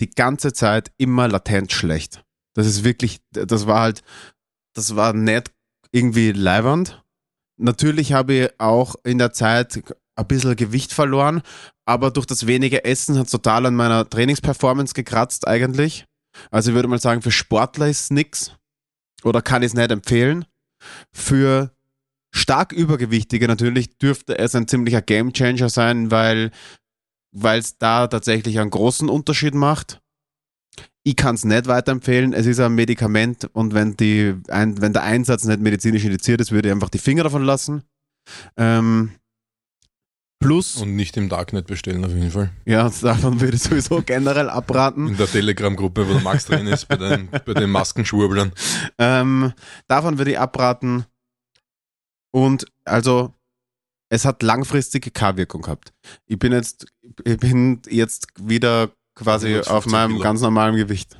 die ganze Zeit immer latent schlecht. Das ist wirklich, das war halt, das war nicht irgendwie leibernd. Natürlich habe ich auch in der Zeit ein bisschen Gewicht verloren, aber durch das wenige Essen hat es total an meiner Trainingsperformance gekratzt eigentlich. Also ich würde mal sagen, für Sportler ist nix oder kann ich es nicht empfehlen. Für stark Übergewichtige natürlich dürfte es ein ziemlicher Gamechanger sein, weil weil es da tatsächlich einen großen Unterschied macht. Ich kann es nicht weiterempfehlen. Es ist ein Medikament und wenn, die, ein, wenn der Einsatz nicht medizinisch indiziert ist, würde ich einfach die Finger davon lassen. Ähm, plus, Und nicht im Darknet bestellen auf jeden Fall. ja, davon würde ich sowieso generell abraten. In der Telegram-Gruppe, wo der Max drin ist, bei den, bei den Maskenschwurblern. Ähm, davon würde ich abraten. Und also, es hat langfristige K-Wirkung gehabt. Ich bin jetzt, ich bin jetzt wieder quasi 150 auf meinem Kilo. ganz normalen Gewicht.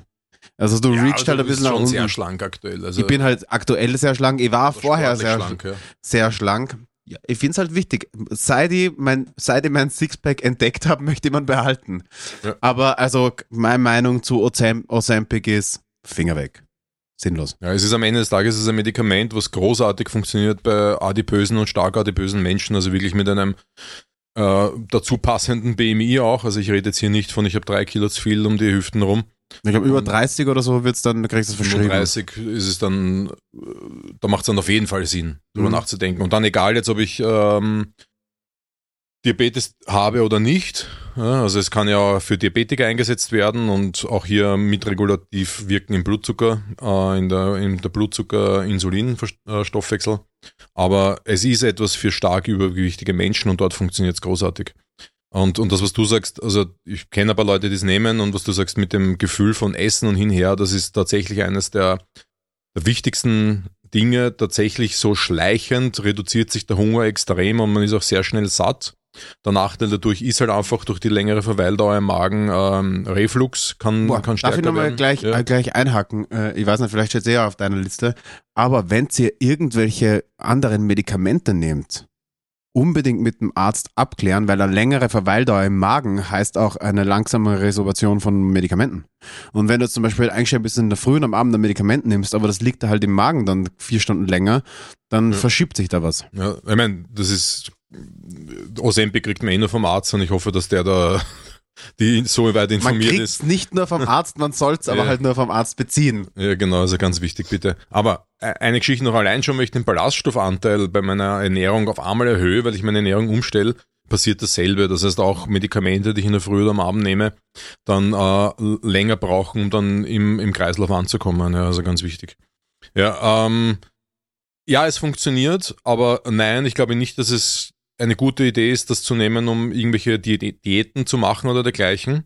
Also du reachst halt also ein bisschen nach unten. sehr schlank aktuell. Also ich bin halt aktuell sehr schlank. Ich war vorher sehr schlank, ja. sehr schlank. Ja, ich finde es halt wichtig. Seit ich mein, seit ich mein Sixpack entdeckt habe, möchte ich man behalten. Ja. Aber also meine Meinung zu Ozem Ozempic ist Finger weg. Sinnlos. Ja, es ist am Ende des Tages es ist ein Medikament, was großartig funktioniert bei adipösen und stark adipösen Menschen, also wirklich mit einem äh, dazu passenden BMI auch. Also ich rede jetzt hier nicht von, ich habe drei Kilo zu viel um die Hüften rum. Ich glaube, über Und- 30 oder so wird's dann, kriegst du es verschrieben. 35 ist es dann, äh, da macht es dann auf jeden Fall Sinn, darüber Mhm. nachzudenken. Und dann egal jetzt, ob ich ähm, Diabetes habe oder nicht. Also es kann ja für Diabetiker eingesetzt werden und auch hier mitregulativ wirken im Blutzucker, äh, in der, in der Blutzucker-Insulin-Stoffwechsel. Aber es ist etwas für stark übergewichtige Menschen und dort funktioniert es großartig. Und, und das, was du sagst, also ich kenne ein paar Leute, die es nehmen und was du sagst mit dem Gefühl von Essen und hinher, das ist tatsächlich eines der, der wichtigsten Dinge. Tatsächlich so schleichend reduziert sich der Hunger extrem und man ist auch sehr schnell satt. Der Nachteil dadurch ist halt einfach durch die längere Verweildauer im Magen ähm, Reflux kann, Boah, kann darf stärker ich nochmal gleich, Ja. äh, gleich einhaken? Äh, ich weiß nicht, vielleicht steht es eher auf deiner Liste. Aber wenn ihr irgendwelche anderen Medikamente nehmt unbedingt mit dem Arzt abklären, weil eine längere Verweildauer im Magen heißt auch eine langsame Resorption von Medikamenten. Und wenn du zum Beispiel eingestellt bist in der Früh und am Abend ein Medikament nimmst, aber das liegt da halt im Magen dann vier Stunden länger, dann Ja. verschiebt sich da was. Ja, ich meine, das ist Ozempic kriegt man eh nur vom Arzt und ich hoffe, dass der da die so weit Man informiert kriegt ist. nicht nur vom Arzt, man soll es aber Ja. halt nur vom Arzt beziehen. Ja, genau, also ganz wichtig, bitte. Aber äh, eine Geschichte noch allein schon, wenn ich den Ballaststoffanteil bei meiner Ernährung auf einmal erhöhe, weil ich meine Ernährung umstelle, passiert dasselbe. Das heißt auch Medikamente, die ich in der Früh oder am Abend nehme, dann äh, länger brauchen, um dann im, im Kreislauf anzukommen. Ja, also ganz wichtig. Ja, ähm, ja, es funktioniert, aber nein, ich glaube nicht, dass es eine gute Idee ist, das zu nehmen, um irgendwelche Di Diäten zu machen oder dergleichen.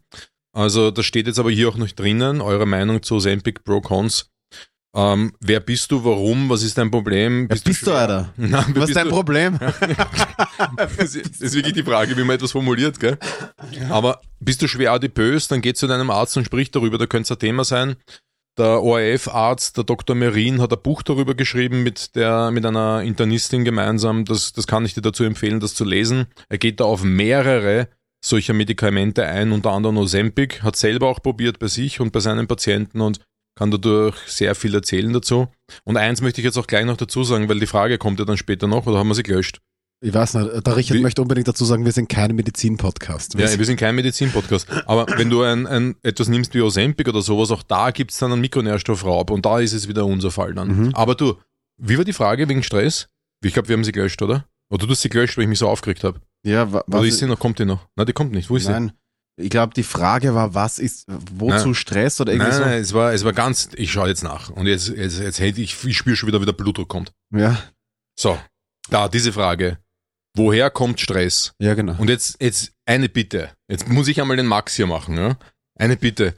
Also das steht jetzt aber hier auch nicht drinnen, eure Meinung zu Ozempic Pro Cons. Ähm, wer bist du, warum, was ist dein Problem? Wer bist du, schwer? Alter? Wer Was ist bist dein du? Problem? das ist wirklich die Frage, wie man etwas formuliert, gell? Aber bist du schwer adipös, dann geh zu deinem Arzt und sprich darüber, da könnte es ein Thema sein. Der ORF-Arzt, der Dr. Merin, hat ein Buch darüber geschrieben mit, der, mit einer Internistin gemeinsam. Das, das kann ich dir dazu empfehlen, das zu lesen. Er geht da auf mehrere solcher Medikamente ein, unter anderem Ozempic, hat selber auch probiert bei sich und bei seinen Patienten und kann dadurch sehr viel erzählen dazu. Und eins möchte ich jetzt auch gleich noch dazu sagen, weil die Frage kommt ja dann später noch, oder haben wir sie gelöscht? Ich weiß nicht, der Richard Wie- möchte unbedingt dazu sagen, wir sind kein Medizin-Podcast. Wir Ja, wir sind kein Medizin-Podcast. Aber wenn du ein, ein, etwas nimmst wie Ozempic oder sowas, auch da gibt's dann einen Mikronährstoffraub und da ist es wieder unser Fall dann. Mhm. Aber du, wie war die Frage wegen Stress? Ich glaube, wir haben sie gelöscht, oder? Oder du hast sie gelöscht, weil ich mich so aufgeregt habe. ja, wa- Oder ist sie noch, kommt die noch? Nein, die kommt nicht. Wo ist Nein. Ich glaube, die Frage war, was ist, wozu Nein. Stress oder sie? irgendwie Nein, so? nein, es war, es war ganz, ich schaue jetzt nach. Und jetzt, jetzt, jetzt hätte ich, ich spüre schon wieder, wie der Blutdruck kommt. Ja, So, da, diese Frage. Woher kommt Stress? ja, genau. Und jetzt, jetzt eine Bitte. Jetzt muss ich einmal den Max hier machen. Ja? Eine Bitte.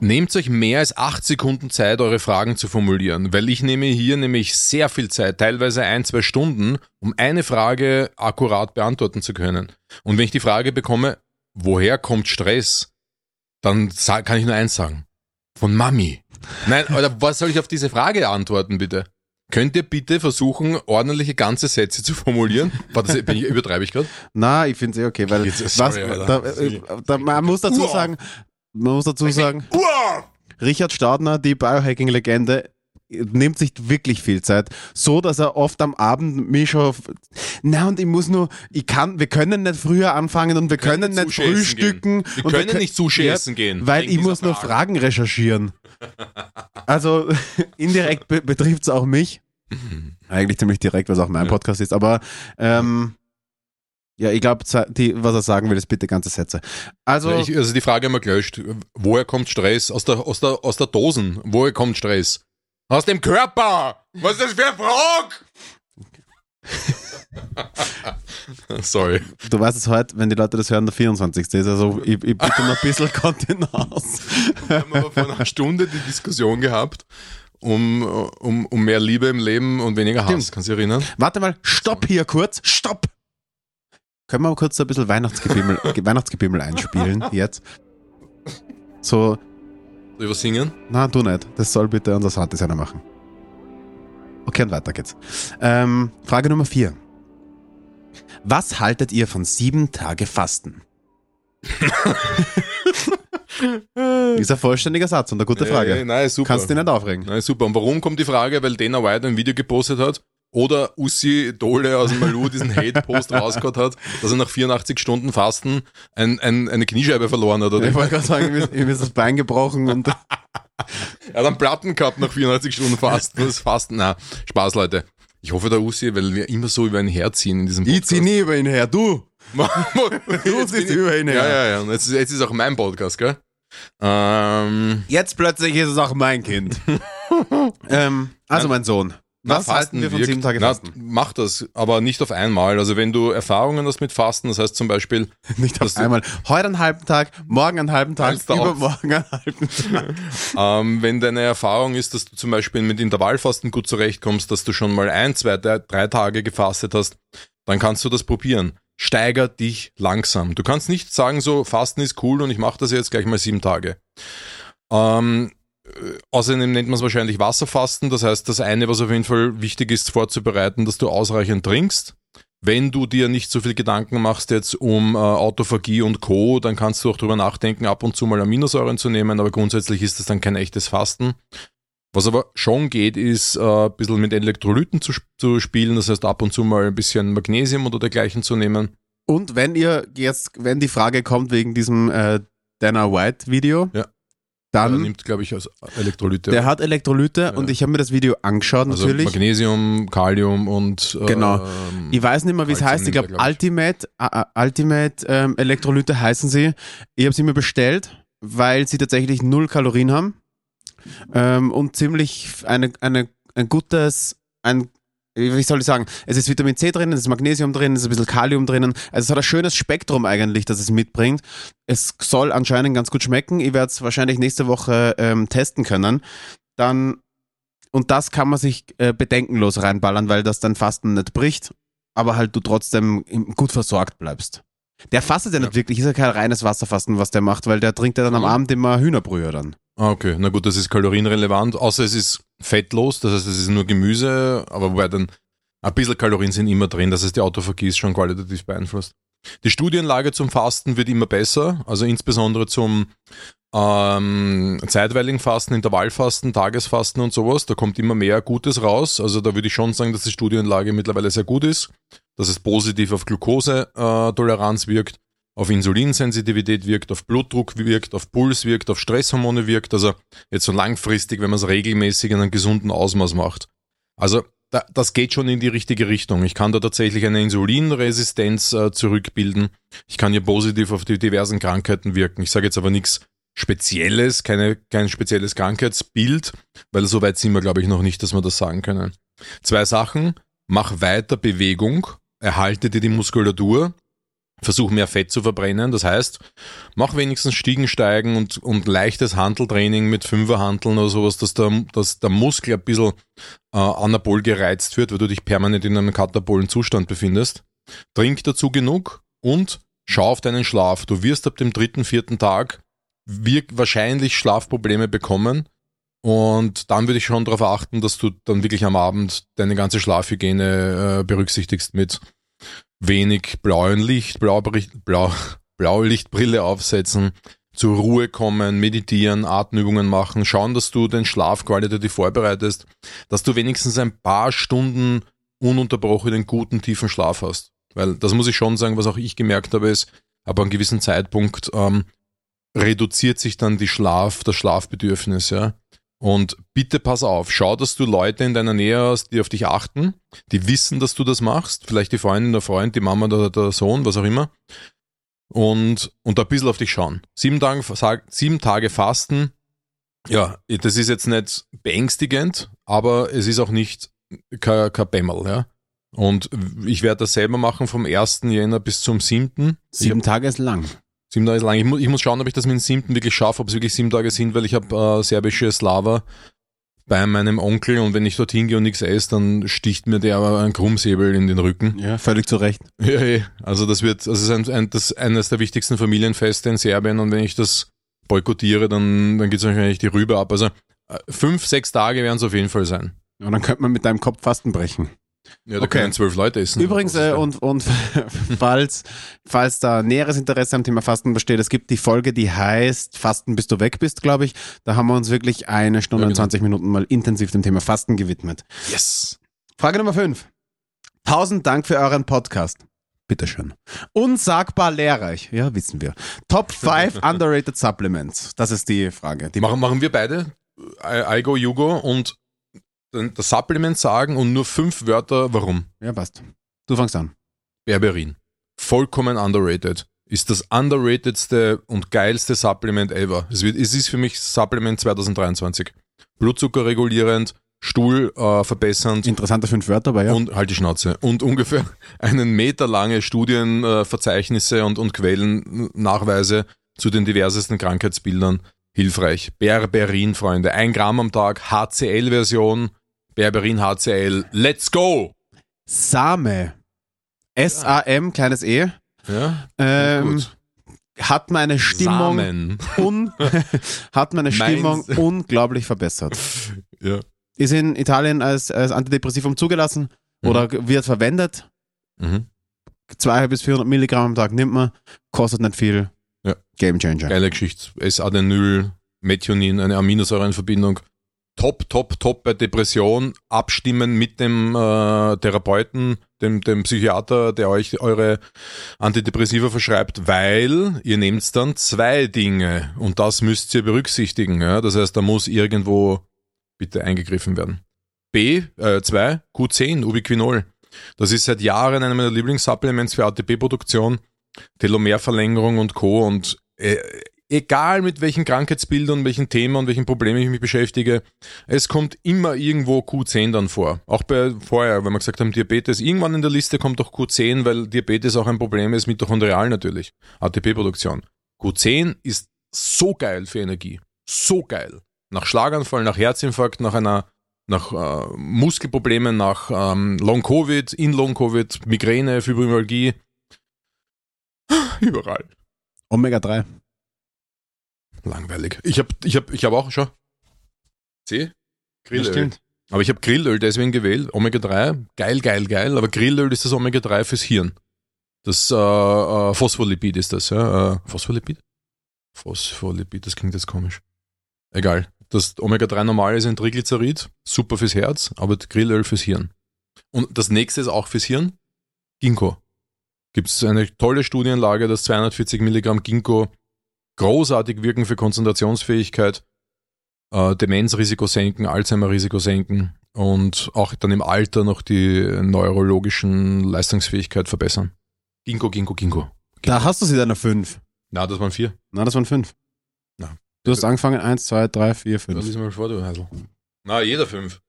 Nehmt euch mehr als acht Sekunden Zeit, eure Fragen zu formulieren, weil ich nehme hier nämlich sehr viel Zeit, teilweise ein, zwei Stunden, um eine Frage akkurat beantworten zu können. Und wenn ich die Frage bekomme, woher kommt Stress, dann kann ich nur eins sagen. Von Mami. Nein, oder was soll ich auf diese Frage antworten, bitte? Könnt ihr bitte versuchen, ordentliche ganze Sätze zu formulieren? War das, bin ich, übertreibe ich gerade? Na, ich finde es eh okay, weil Jetzt- was, sorry, Alter. da, äh, da, man muss dazu sagen, man muss dazu sagen, Richard Staudner, die Biohacking-Legende, nimmt sich wirklich viel Zeit, so dass er oft am Abend mich schon, auf- na und ich muss nur, ich kann, wir können nicht früher anfangen und wir können, nicht nicht frühstücken. gehen. Wir können kö- nicht Sushi Ja, gehen. Weil ich muss nur Frage. Fragen recherchieren. Also indirekt be betrifft es auch mich. Eigentlich ziemlich direkt, was auch mein. Podcast ist, aber ähm, ja, ich glaube, was er sagen will, ist bitte ganze Sätze. Also, Ja, ich, also die Frage wir gelöscht. Woher kommt Stress? Aus der, aus der, aus der Dosen. Woher kommt Stress? Aus dem Körper! Was ist das für eine Frage? Sorry. du weißt es heute, wenn die Leute das hören, der 24. ist. Also ich, ich bitte noch ein bisschen Kontenance. Wir haben aber vor einer Stunde die Diskussion gehabt, um, um, um mehr Liebe im Leben und weniger Hass. Kannst du dich erinnern? Warte mal, stopp hier kurz, stopp! Können wir mal kurz ein bisschen Weihnachtsgebimmel, Weihnachtsgebimmel einspielen jetzt? So, Soll ich singen? na, du nicht. Das soll bitte unser Sounddesigner machen. Okay, und weiter geht's. Ähm, Frage Nummer vier. Was haltet ihr von sieben Tage Fasten? Ist ein vollständiger Satz und eine gute Frage. Äh, nein, super. Kannst dich nicht aufregen. Nein, super. Und warum kommt die Frage? Weil Dana White ein Video gepostet hat oder Ussi Dole aus dem Malu diesen Hate-Post rausgehauen hat, dass er nach 84 Stunden Fasten ein, ein, eine Kniescheibe verloren hat. Oder Ich wollte gerade sagen, ihm ist, ihm ist das Bein gebrochen und er hat einen Platten gehabt nach 84 Stunden Fasten. Das Fasten, na, Spaß, Leute. Ich hoffe, der Ussi, weil wir immer so über ihn herziehen in diesem ich zieh nie über ihn her, du! du ziehst über ihn her. Ja, ja, ja. Und jetzt, ist- jetzt ist auch mein Podcast, gell? Ähm, Jetzt plötzlich ist es auch mein Kind. ähm, also mein Sohn. Na, Was halten wir von wirkt- sieben Tage na, Fasten? Mach das, aber nicht auf einmal. Also wenn du Erfahrungen hast mit Fasten, das heißt zum Beispiel, Nicht auf einmal. Heute einen halben Tag, morgen einen halben Tag, übermorgen einen halben Tag. ähm, wenn deine Erfahrung ist, dass du zum Beispiel mit Intervallfasten gut zurechtkommst, dass du schon mal ein, zwei, drei, drei Tage gefastet hast, dann kannst du das probieren. Steiger dich langsam. Du kannst nicht sagen, so Fasten ist cool und ich mache das jetzt gleich mal sieben Tage. Ähm, äh, außerdem nennt man es wahrscheinlich Wasserfasten. Das heißt, das eine, was auf jeden Fall wichtig ist, vorzubereiten, dass du ausreichend trinkst. Wenn du dir nicht so viel Gedanken machst jetzt um äh, Autophagie und Co., dann kannst du auch drüber nachdenken, ab und zu mal Aminosäuren zu nehmen, aber grundsätzlich ist das dann kein echtes Fasten. Was aber schon geht, ist äh, ein bisschen mit Elektrolyten zu, zu spielen, das heißt ab und zu mal ein bisschen Magnesium oder dergleichen zu nehmen. Und wenn ihr jetzt, wenn die Frage kommt wegen diesem äh, Dana White Video, Ja. Dann er nimmt, glaube ich, also Elektrolyte. der hat Elektrolyte und ich habe mir das Video angeschaut also natürlich. Magnesium, Kalium und äh, Genau. Ich weiß nicht mehr, wie es heißt. Ich glaube, glaub. Ultimate, äh, äh, Ultimate ähm, Elektrolyte heißen sie. Ich habe sie mir bestellt, weil sie tatsächlich null Kalorien haben ähm, und ziemlich eine, eine, ein gutes, ein wie soll ich sagen, es ist Vitamin C drin, es ist Magnesium drin, es ist ein bisschen Kalium drinnen. Also es hat ein schönes Spektrum eigentlich, das es mitbringt. Es soll anscheinend ganz gut schmecken. Ich werde es wahrscheinlich nächste Woche ähm, testen können. Dann, und das kann man sich äh, bedenkenlos reinballern, weil das dann Fasten nicht bricht, aber halt du trotzdem gut versorgt bleibst. Der fastet ja nicht wirklich, ist ja kein reines Wasserfasten, was der macht, weil der trinkt ja dann am. Abend immer Hühnerbrühe dann. Ah, okay. Na gut, das ist kalorienrelevant, außer es ist fettlos, das heißt, es ist nur Gemüse, aber wobei dann ein bisschen Kalorien sind immer drin, das heißt, die Autophagie ist schon qualitativ beeinflusst. Die Studienlage zum Fasten wird immer besser, also insbesondere zum ähm, zeitweiligen Fasten, Intervallfasten, Tagesfasten und sowas. Da kommt immer mehr Gutes raus. Also da würde ich schon sagen, dass die Studienlage mittlerweile sehr gut ist, dass es positiv auf Glukosetoleranz wirkt, auf Insulinsensitivität wirkt, auf Blutdruck wirkt, auf Puls wirkt, auf Stresshormone wirkt. Also jetzt so langfristig, wenn man es regelmäßig in einem gesunden Ausmaß macht. Also da, das geht schon in die richtige Richtung. Ich kann da tatsächlich eine Insulinresistenz äh, zurückbilden. Ich kann hier positiv auf die diversen Krankheiten wirken. Ich sage jetzt aber nichts Spezielles, keine, kein spezielles Krankheitsbild, weil so weit sind wir, glaube ich, noch nicht, dass wir das sagen können. Zwei Sachen. Mach weiter Bewegung, erhalte dir die Muskulatur, versuch mehr Fett zu verbrennen. Das heißt, mach wenigstens Stiegensteigen und, und leichtes Handeltraining mit Fünferhandeln oder sowas, dass der, dass der Muskel ein bisschen äh, anabol gereizt wird, weil du dich permanent in einem katabolen Zustand befindest. Trink dazu genug und schau auf deinen Schlaf. Du wirst ab dem dritten, vierten Tag wahrscheinlich Schlafprobleme bekommen. Und dann würde ich schon darauf achten, dass du dann wirklich am Abend deine ganze Schlafhygiene äh, berücksichtigst mit wenig blauem Licht, Blaubricht- Blau, Blaulichtbrille aufsetzen, zur Ruhe kommen, meditieren, Atemübungen machen, schauen, dass du den Schlaf qualitativ vorbereitest, dass du wenigstens ein paar Stunden ununterbrochenen, guten, tiefen Schlaf hast. Weil das muss ich schon sagen, was auch ich gemerkt habe, ist, aber an einem gewissen Zeitpunkt ähm, reduziert sich dann die Schlaf, das Schlafbedürfnis, ja. Und bitte pass auf, schau, dass du Leute in deiner Nähe hast, die auf dich achten, die wissen, dass du das machst, vielleicht die Freundin, der Freund, die Mama, der, der Sohn, was auch immer. Und, und ein bisschen auf dich schauen. Sieben Tage, sieben Tage Fasten, ja, das ist jetzt nicht beängstigend, aber es ist auch nicht kein, kein Bämmerl, ja. Und ich werde das selber machen vom 1. Jänner bis zum 7. Sieben Tage ist lang. Sieben Tage ist lang. Ich, mu ich muss schauen, ob ich das mit dem siebten wirklich schaffe, ob es wirklich sieben Tage sind, weil ich habe äh, serbische Slava bei meinem Onkel und wenn ich dorthin gehe und nichts esse, dann sticht mir der aber ein Krummsäbel in den Rücken. Ja, völlig zu Recht. Ja, ja. Also das wird, das ist ein, ein, das eines der wichtigsten Familienfeste in Serbien und wenn ich das boykottiere, dann, dann geht es wahrscheinlich die Rübe ab. Also äh, fünf, sechs Tage werden es auf jeden Fall sein. Und dann könnte man mit deinem Kopf Fasten brechen. Ja, da Okay. können zwölf Leute essen. Übrigens, äh, und, und falls, falls da näheres Interesse am Thema Fasten besteht, es gibt die Folge, die heißt Fasten bis du weg bist, glaube ich. Da haben wir uns wirklich eine Stunde Ja, und genau. 20 Minuten mal intensiv dem Thema Fasten gewidmet. yes. Frage Nummer 5. Tausend Dank für euren Podcast. Bitteschön. Unsagbar lehrreich. Ja, wissen wir. Top 5 underrated Supplements. Das ist die Frage. Die Machen, machen wir beide, I, I go, you go und das Supplement sagen und nur fünf Wörter, warum. ja, passt. Du fangst an. Berberin. Vollkommen underrated. Ist das underratedste und geilste Supplement ever. Es, wird, es ist für mich Supplement 2023. Blutzucker regulierend, Stuhl äh, verbessernd Interessante fünf Wörter, aber ja. und halt die Schnauze. Und ungefähr einen Meter lange Studienverzeichnisse äh, und, und Quellennachweise zu den diversesten Krankheitsbildern hilfreich. Berberin, Freunde. Ein Gramm am Tag, HCL-Version. Berberin HCL. Let's go! Same. S-A-M, kleines E. Ja, Ähm, gut. hat meine Stimmung, Samen. un hat meine Meins. Stimmung unglaublich verbessert. Ja. Ist in Italien als, als Antidepressivum zugelassen Mhm. oder wird verwendet. Mhm. 200 bis 400 Milligramm am Tag nimmt man, kostet nicht viel. Ja. Game Changer. Geile Geschichte. S-Adenyl, Methionin, eine Aminosäurenverbindung. Top, top, top bei Depression. Abstimmen mit dem äh, Therapeuten, dem, dem Psychiater, der euch eure Antidepressiva verschreibt, weil ihr nehmt dann zwei Dinge und das müsst ihr berücksichtigen. Ja? Das heißt, da muss irgendwo bitte eingegriffen werden. B, äh, 2, Q10, Ubiquinol. Das ist seit Jahren einer meiner Lieblingssupplements für ATP-Produktion, Telomerverlängerung und Co. Und äh, egal mit welchen Krankheitsbildern, welchen Themen und welchen Problemen ich mich beschäftige, es kommt immer irgendwo Q10 dann vor. Auch bei vorher, wenn wir gesagt haben, Diabetes, irgendwann in der Liste kommt auch Q10, weil Diabetes auch ein Problem ist, mitochondrial natürlich, ATP-Produktion. Q10 ist so geil für Energie. So geil. Nach Schlaganfall, nach Herzinfarkt, nach einer nach äh, Muskelproblemen, nach ähm, Long-Covid, in Long-Covid, Migräne, Fibromyalgie. Überall. Omega 3. Langweilig. Ich habe ich hab, ich hab auch schon. C? Grillöl. stimmt. aber ich habe Grillöl deswegen gewählt. Omega 3, geil, geil, geil. Aber Grillöl ist das Omega 3 fürs Hirn. Das äh, äh, Phospholipid ist das, ja. Äh, Phospholipid? Phospholipid, das klingt jetzt komisch. Egal. Das Omega 3 normal ist ein Triglycerid, super fürs Herz, aber Grillöl fürs Hirn. Und das nächste ist auch fürs Hirn, Ginkgo. Gibt es eine tolle Studienlage, dass 240 Milligramm Ginkgo großartig wirken für Konzentrationsfähigkeit, äh, Demenzrisiko senken, Alzheimer-Risiko senken und auch dann im Alter noch die neurologischen Leistungsfähigkeit verbessern. Ginkgo, Ginkgo, Ginkgo. Da hast du sie deiner 5. Na, das waren vier. Na, das waren 5. Na. Du hast angefangen 1, 2, 3, 4, Das 5. ist mal vor, du Heisel. Na, jeder fünf.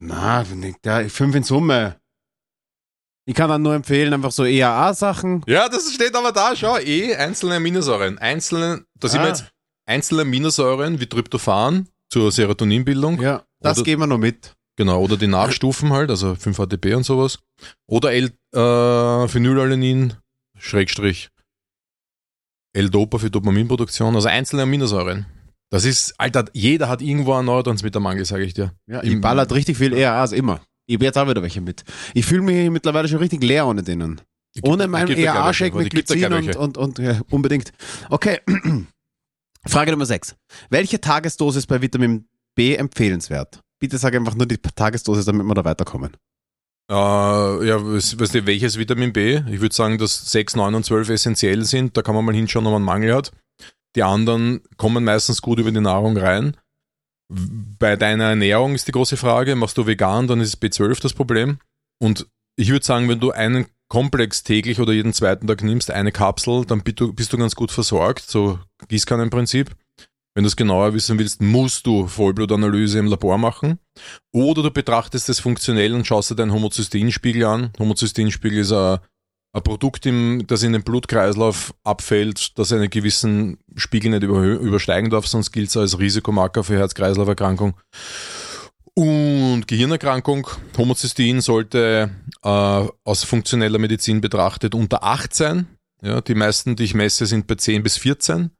Na, der 5 in Summe. Ich kann dann nur empfehlen, einfach so EAA-Sachen. Ja, das steht aber da, schau, eh, einzelne Aminosäuren. Einzelne, da sind wir Ah. jetzt einzelne Aminosäuren wie Tryptophan zur Serotoninbildung. Ja, das Oder- geben wir noch mit. Genau, oder die Nachstufen halt, also 5-HTP und sowas. Oder L, äh, Phenylalanin, Schrägstrich, L-Dopa für Dopaminproduktion, also einzelne Aminosäuren. Das ist, Alter, jeder hat irgendwo einen Neurotransmittermangel, sage ich dir. Ja, Im- ich ballert richtig viel EAAs immer. Ich habe jetzt auch wieder welche mit. Ich fühle mich mittlerweile schon richtig leer ohne denen. Ohne meinen welche, mit Glycin und, und, und ja, unbedingt. Okay. Frage Nummer 6. Welche Tagesdosis bei Vitamin B empfehlenswert? Bitte sag einfach nur die Tagesdosis, damit wir da weiterkommen. Äh, ja, was- weißt du, welches Vitamin B? Ich würde sagen, dass 6, 9 und 12 essentiell sind. Da kann man mal hinschauen, ob man einen Mangel hat. Die anderen kommen meistens gut über die Nahrung rein. Bei deiner Ernährung ist die große Frage, machst du vegan, dann ist B12 das Problem. Und ich würde sagen, wenn du einen Komplex täglich oder jeden zweiten Tag nimmst, eine Kapsel, dann bist du, bist du ganz gut versorgt, so Gießkannenprinzip. Wenn du es genauer wissen willst, musst du Vollblutanalyse im Labor machen. Oder du betrachtest es funktionell und schaust dir deinen Homozysteinspiegel an. Homozysteinspiegel ist ein, ein Produkt, im, das in den Blutkreislauf abfällt, das einen gewissen Spiegel nicht übersteigen darf, sonst gilt es als Risikomarker für Herz-Kreislauf-Erkrankung. Und Gehirnerkrankung, Homozystein sollte äh, aus funktioneller Medizin betrachtet unter 8 sein. Ja, die meisten, die ich messe, sind bei 10 bis 14.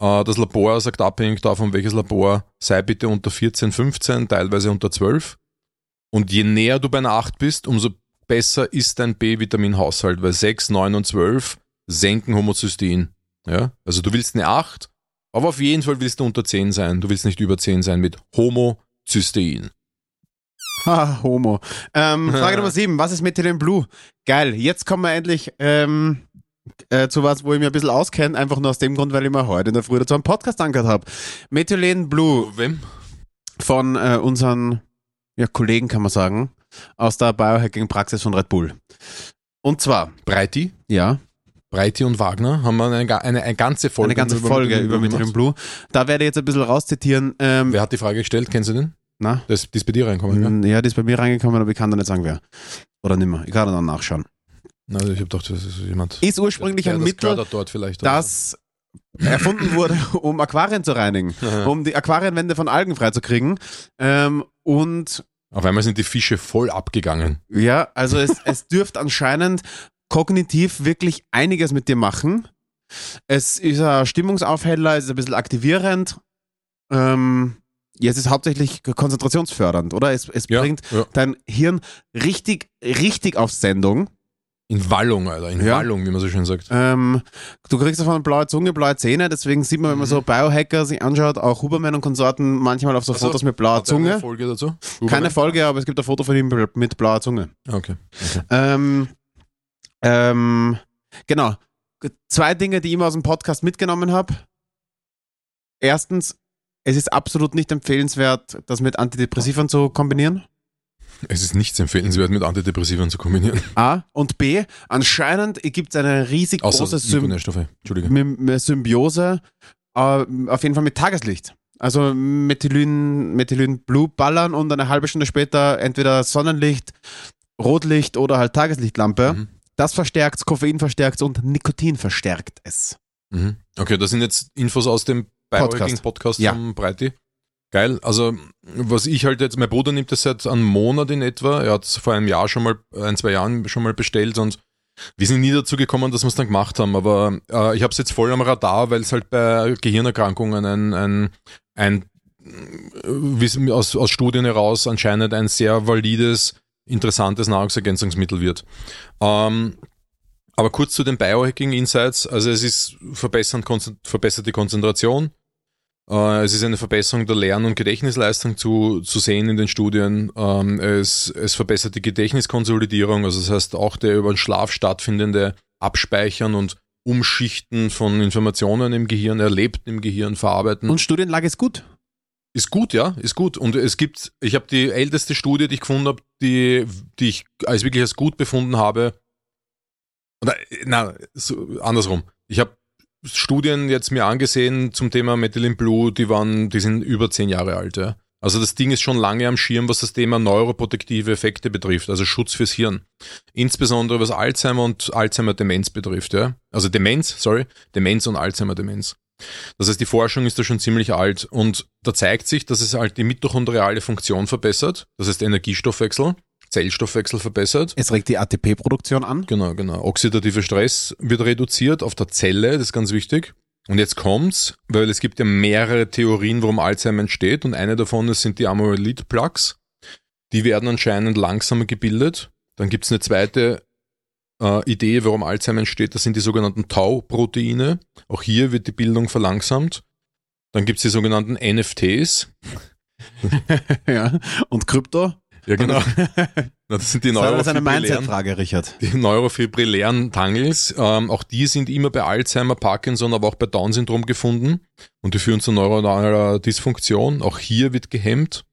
Äh, das Labor sagt abhängig davon, welches Labor, sei bitte unter 14, 15, teilweise unter 12. Und je näher du bei einer 8 bist, umso besser ist dein B-Vitamin-Haushalt, weil 6, 9 und 12 senken Homozystein. Ja? Also du willst eine 8, aber auf jeden Fall willst du unter 10 sein. Du willst nicht über 10 sein mit Homozystein. Ha, Homo. Ähm, Frage Nummer 7. Was ist Methylene Blue? Geil. Jetzt kommen wir endlich ähm, äh, zu was, wo ich mich ein bisschen auskenne. Einfach nur aus dem Grund, weil ich mir heute in der Früh dazu einen Podcast angehört habe. Methylene Blue Wem? von äh, unseren ja, Kollegen, kann man sagen, aus der Biohacking-Praxis von Red Bull. Und zwar, Breiti? ja, Breiti und Wagner haben wir eine, eine, eine ganze Folge eine ganze Folge über gemacht. Blue. Da werde ich jetzt ein bisschen rauszitieren. Ähm, Wer hat die Frage gestellt? Kennst du den? na? Das, die ist bei dir reinkommen, ja? Ja, die ist bei mir reingekommen, aber ich kann da nicht sagen, wer. Oder nimmer. Ich kann dann nachschauen. Na, ich habe gedacht, das ist jemand. Ist ursprünglich der ein das Mittel, das erfunden wurde, um Aquarien zu reinigen. Aha. um die Aquarienwände von Algen freizukriegen. Ähm, und Auf einmal sind die Fische voll abgegangen. ja, also es, es dürfte anscheinend kognitiv wirklich einiges mit dir machen. Es ist ein Stimmungsaufheller, es ist ein bisschen aktivierend. Ähm, ja, es ist hauptsächlich konzentrationsfördernd, oder? Es, es Ja, bringt ja. dein Hirn richtig, richtig auf Sendung. In Wallung, Alter. In Ja. Wallung, wie man so schön sagt. Ähm, du kriegst davon eine blaue Zunge, blaue Zähne, deswegen sieht man, wenn man so Biohacker sich anschaut, auch Huberman und Konsorten manchmal auf so Also, Fotos mit blauer er eine Zunge. Folge dazu? Keine Huberman? Folge, aber es gibt ein Foto von ihm mit blauer Zunge. Okay. okay. Ähm, ähm, genau. Zwei Dinge, die ich immer aus dem Podcast mitgenommen habe. Erstens, es ist absolut nicht empfehlenswert, das mit Antidepressivern zu kombinieren. Es ist nichts empfehlenswert, mit Antidepressivern zu kombinieren. A. Und B. Anscheinend gibt es eine riesig Außer große Sym Mikronährstoffe. Entschuldige. M- M- Symbiose, äh, auf jeden Fall mit Tageslicht. Also Methylin, Methylin Blue ballern und eine halbe Stunde später entweder Sonnenlicht, Rotlicht oder halt Tageslichtlampe. Mhm. Das verstärkt Koffein verstärkt und Nikotin verstärkt es. Mhm. Okay, das sind jetzt Infos aus dem Biohacking-Podcast Ja. vom Breiti. Geil. Also, was ich halt jetzt, mein Bruder nimmt das seit einem Monat in etwa. Er hat es vor einem Jahr schon mal, ein, zwei Jahren schon mal bestellt und wir sind nie dazu gekommen, dass wir es dann gemacht haben. Aber äh, ich habe es jetzt voll am Radar, weil es halt bei Gehirnerkrankungen ein, ein, ein wie aus, aus Studien heraus anscheinend ein sehr valides, interessantes Nahrungsergänzungsmittel wird. Ähm, aber kurz zu den Biohacking Insights. Also es ist verbessert die Konzentration. Äh, es ist eine Verbesserung der Lern- und Gedächtnisleistung zu, zu sehen in den Studien. Ähm, es, es verbessert die Gedächtniskonsolidierung. Also das heißt auch der über den Schlaf stattfindende Abspeichern und Umschichten von Informationen im Gehirn, erlebt im Gehirn, verarbeiten. Und Studienlage ist gut. Ist gut, ja, ist gut. Und es gibt, ich habe die älteste Studie, die ich gefunden habe, die, die ich als wirklich als gut befunden habe. Oder, na, so, andersrum. Ich habe Studien jetzt mir angesehen zum Thema Methylene Blue, die waren, die sind über zehn Jahre alt, ja. Also das Ding ist schon lange am Schirm, was das Thema neuroprotektive Effekte betrifft, also Schutz fürs Hirn. Insbesondere was Alzheimer und Alzheimer-Demenz betrifft, ja. Also Demenz, sorry, Demenz und Alzheimer-Demenz. Das heißt, die Forschung ist da schon ziemlich alt und da zeigt sich, dass es halt die mitochondriale Funktion verbessert, das heißt Energiestoffwechsel, Zellstoffwechsel verbessert. Es regt die ATP-Produktion an. Genau, genau. Oxidativer Stress wird reduziert auf der Zelle, das ist ganz wichtig. Und jetzt kommt's, weil es gibt ja mehrere Theorien, warum Alzheimer entsteht und eine davon ist, sind die Amyloid-Plaques. Die werden anscheinend langsamer gebildet. Dann gibt's eine zweite äh, Idee, warum Alzheimer entsteht, das sind die sogenannten Tau-Proteine. Auch hier wird die Bildung verlangsamt. Dann gibt's die sogenannten NFTs. ja. Und Krypto? Ja, genau. Na, das sind die Das neurofibrillären Mindset-Frage, Richard. die neurofibrillären Tangles, ähm, auch die sind immer bei Alzheimer, Parkinson, aber auch bei Down-Syndrom gefunden und die führen zu neuronaler Dysfunktion. Auch hier wird gehemmt.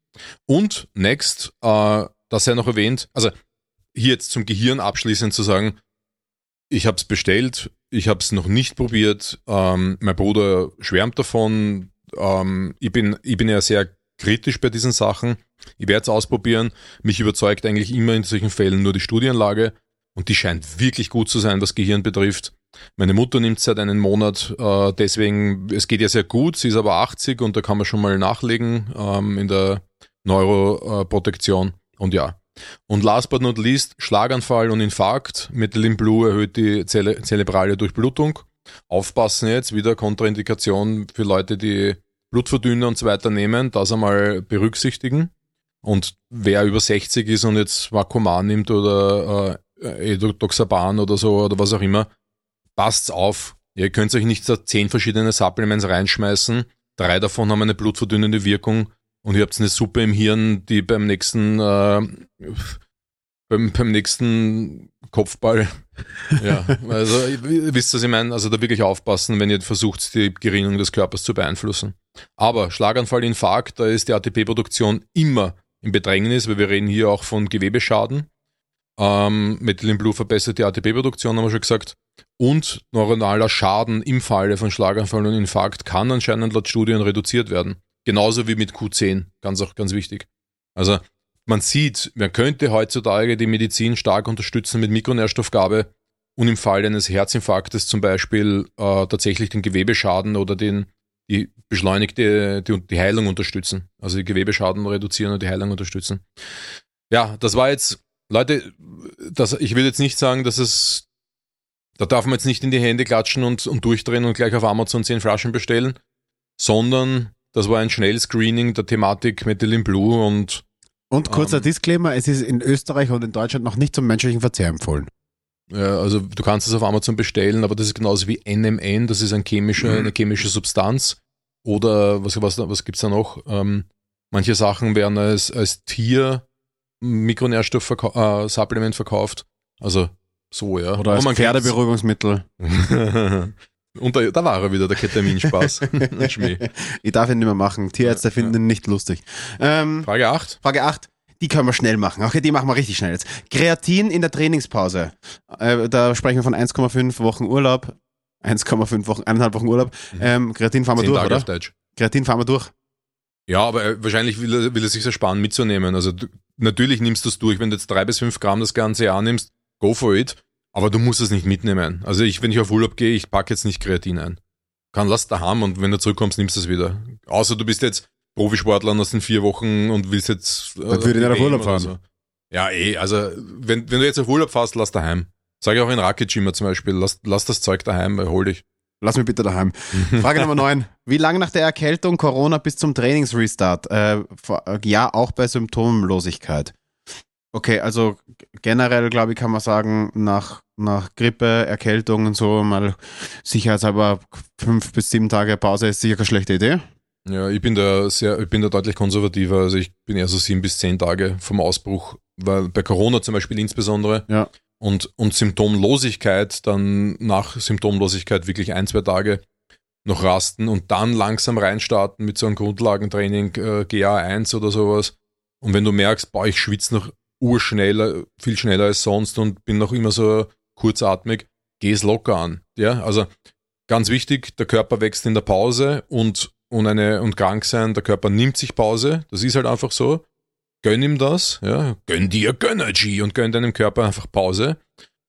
Und next, äh, das sei noch erwähnt, also hier jetzt zum Gehirn abschließend zu sagen, ich habe es bestellt, ich habe es noch nicht probiert, ähm, mein Bruder schwärmt davon, ähm, ich, bin, ich bin ja sehr kritisch bei diesen Sachen. Ich werde es ausprobieren. Mich überzeugt eigentlich immer in solchen Fällen nur die Studienlage und die scheint wirklich gut zu sein, was Gehirn betrifft. Meine Mutter nimmt seit einem Monat, äh, deswegen, es geht ja sehr gut, sie ist aber 80 und da kann man schon mal nachlegen ähm, in der Neuroprotektion. Und ja. Und last but not least, Schlaganfall und Infarkt. Methylene Blue erhöht die Zelle zerebrale Durchblutung. Aufpassen jetzt, wieder Kontraindikation für Leute, die Blutverdünner und so weiter nehmen, das einmal berücksichtigen. Und wer über 60 ist und jetzt Vakuuman nimmt oder äh, Edoxaban oder so oder was auch immer, passt's auf. Ihr könnt euch nicht zehn verschiedene Supplements reinschmeißen. Drei davon haben eine blutverdünnende Wirkung und ihr habt eine Suppe im Hirn, die beim nächsten äh, beim, beim nächsten Kopfball ja, also ihr wisst, was ich meine. Also da wirklich aufpassen, wenn ihr versucht, die Gerinnung des Körpers zu beeinflussen. Aber Schlaganfall, Infarkt, da ist die ATP-Produktion immer im Bedrängnis, weil wir reden hier auch von Gewebeschaden. Ähm, Methylene Blue verbessert die ATP-Produktion, haben wir schon gesagt. Und neuronaler Schaden im Falle von Schlaganfall und Infarkt kann anscheinend laut Studien reduziert werden. Genauso wie mit Q10, ganz auch ganz wichtig. Also man sieht, man könnte heutzutage die Medizin stark unterstützen mit Mikronährstoffgabe und im Fall eines Herzinfarktes zum Beispiel äh, tatsächlich den Gewebeschaden oder den die beschleunigte die, die Heilung unterstützen. Also die Gewebeschaden reduzieren und die Heilung unterstützen. Ja, das war jetzt, Leute, das, ich will jetzt nicht sagen, dass es, da darf man jetzt nicht in die Hände klatschen und, und durchdrehen und gleich auf Amazon 10 Flaschen bestellen, sondern das war ein Schnellscreening der Thematik Methylene Blue und Und kurzer Ähm. Disclaimer, es ist in Österreich und in Deutschland noch nicht zum menschlichen Verzehr empfohlen. Ja, also du kannst es auf Amazon bestellen, aber das ist genauso wie NMN, das ist ein chemische, Mhm. eine chemische Substanz. Oder was, was, was gibt's da noch? Ähm, manche Sachen werden als, als Tier Mikronährstoff-Supplement verkauft. Also so, ja. Oder als Aber man kennt's. Pferdeberuhigungsmittel. Und da, da war er wieder, der Ketaminspaß. Schmäh. Ich darf ihn nicht mehr machen. Tierärzte finden ihn nicht lustig. Ähm, Frage 8. Frage 8. Die können wir schnell machen. Okay, die machen wir richtig schnell jetzt. Kreatin in der Trainingspause. Äh, da sprechen wir von 1,5 Wochen Urlaub. 1,5 Wochen, eineinhalb Wochen Urlaub. Ähm, Kreatin fahren wir durch, Tage oder? auf Deutsch. Kreatin fahren wir durch. Ja, aber äh, wahrscheinlich will er, will er sich ersparen mitzunehmen. Also du, natürlich nimmst du es durch. Wenn du jetzt drei bis fünf Gramm das ganze Jahr nimmst, go for it. Aber du musst es nicht mitnehmen. Also ich, wenn ich auf Urlaub gehe, ich packe jetzt nicht Kreatin ein. Kann lass da haben und wenn du zurückkommst, nimmst du es wieder. Außer du bist jetzt Profisportler und hast in vier Wochen und willst jetzt. Äh, Dann würde ich nicht auf Urlaub fahren. Ja, eh, also wenn, wenn du jetzt auf Urlaub fährst, lass daheim. Sag ich auch in Rocket Gym zum Beispiel, lass, lass das Zeug daheim, hol dich. Lass mich bitte daheim. Frage Nummer 9. Wie lange nach der Erkältung Corona bis zum Trainingsrestart? Äh, ja, auch bei Symptomlosigkeit. Okay, also generell, glaube ich, kann man sagen, nach, nach Grippe, Erkältung und so mal sicherheitshalber fünf bis sieben Tage Pause ist sicher keine schlechte Idee. Ja, ich bin da sehr, ich bin da deutlich konservativer. Also ich bin eher so sieben bis zehn Tage vom Ausbruch, weil bei Corona zum Beispiel insbesondere. Ja. Und, und Symptomlosigkeit, dann nach Symptomlosigkeit wirklich ein, zwei Tage noch rasten und dann langsam reinstarten mit so einem Grundlagentraining, äh, GA1 oder sowas. Und wenn du merkst, boah, ich schwitze noch urschneller, viel schneller als sonst und bin noch immer so kurzatmig, geh es locker an. Ja, also ganz wichtig, der Körper wächst in der Pause und, und, eine, und krank sein, der Körper nimmt sich Pause. Das ist halt einfach so. Gönn ihm das, ja. Gönn dir Gönnergy und gönn deinem Körper einfach Pause.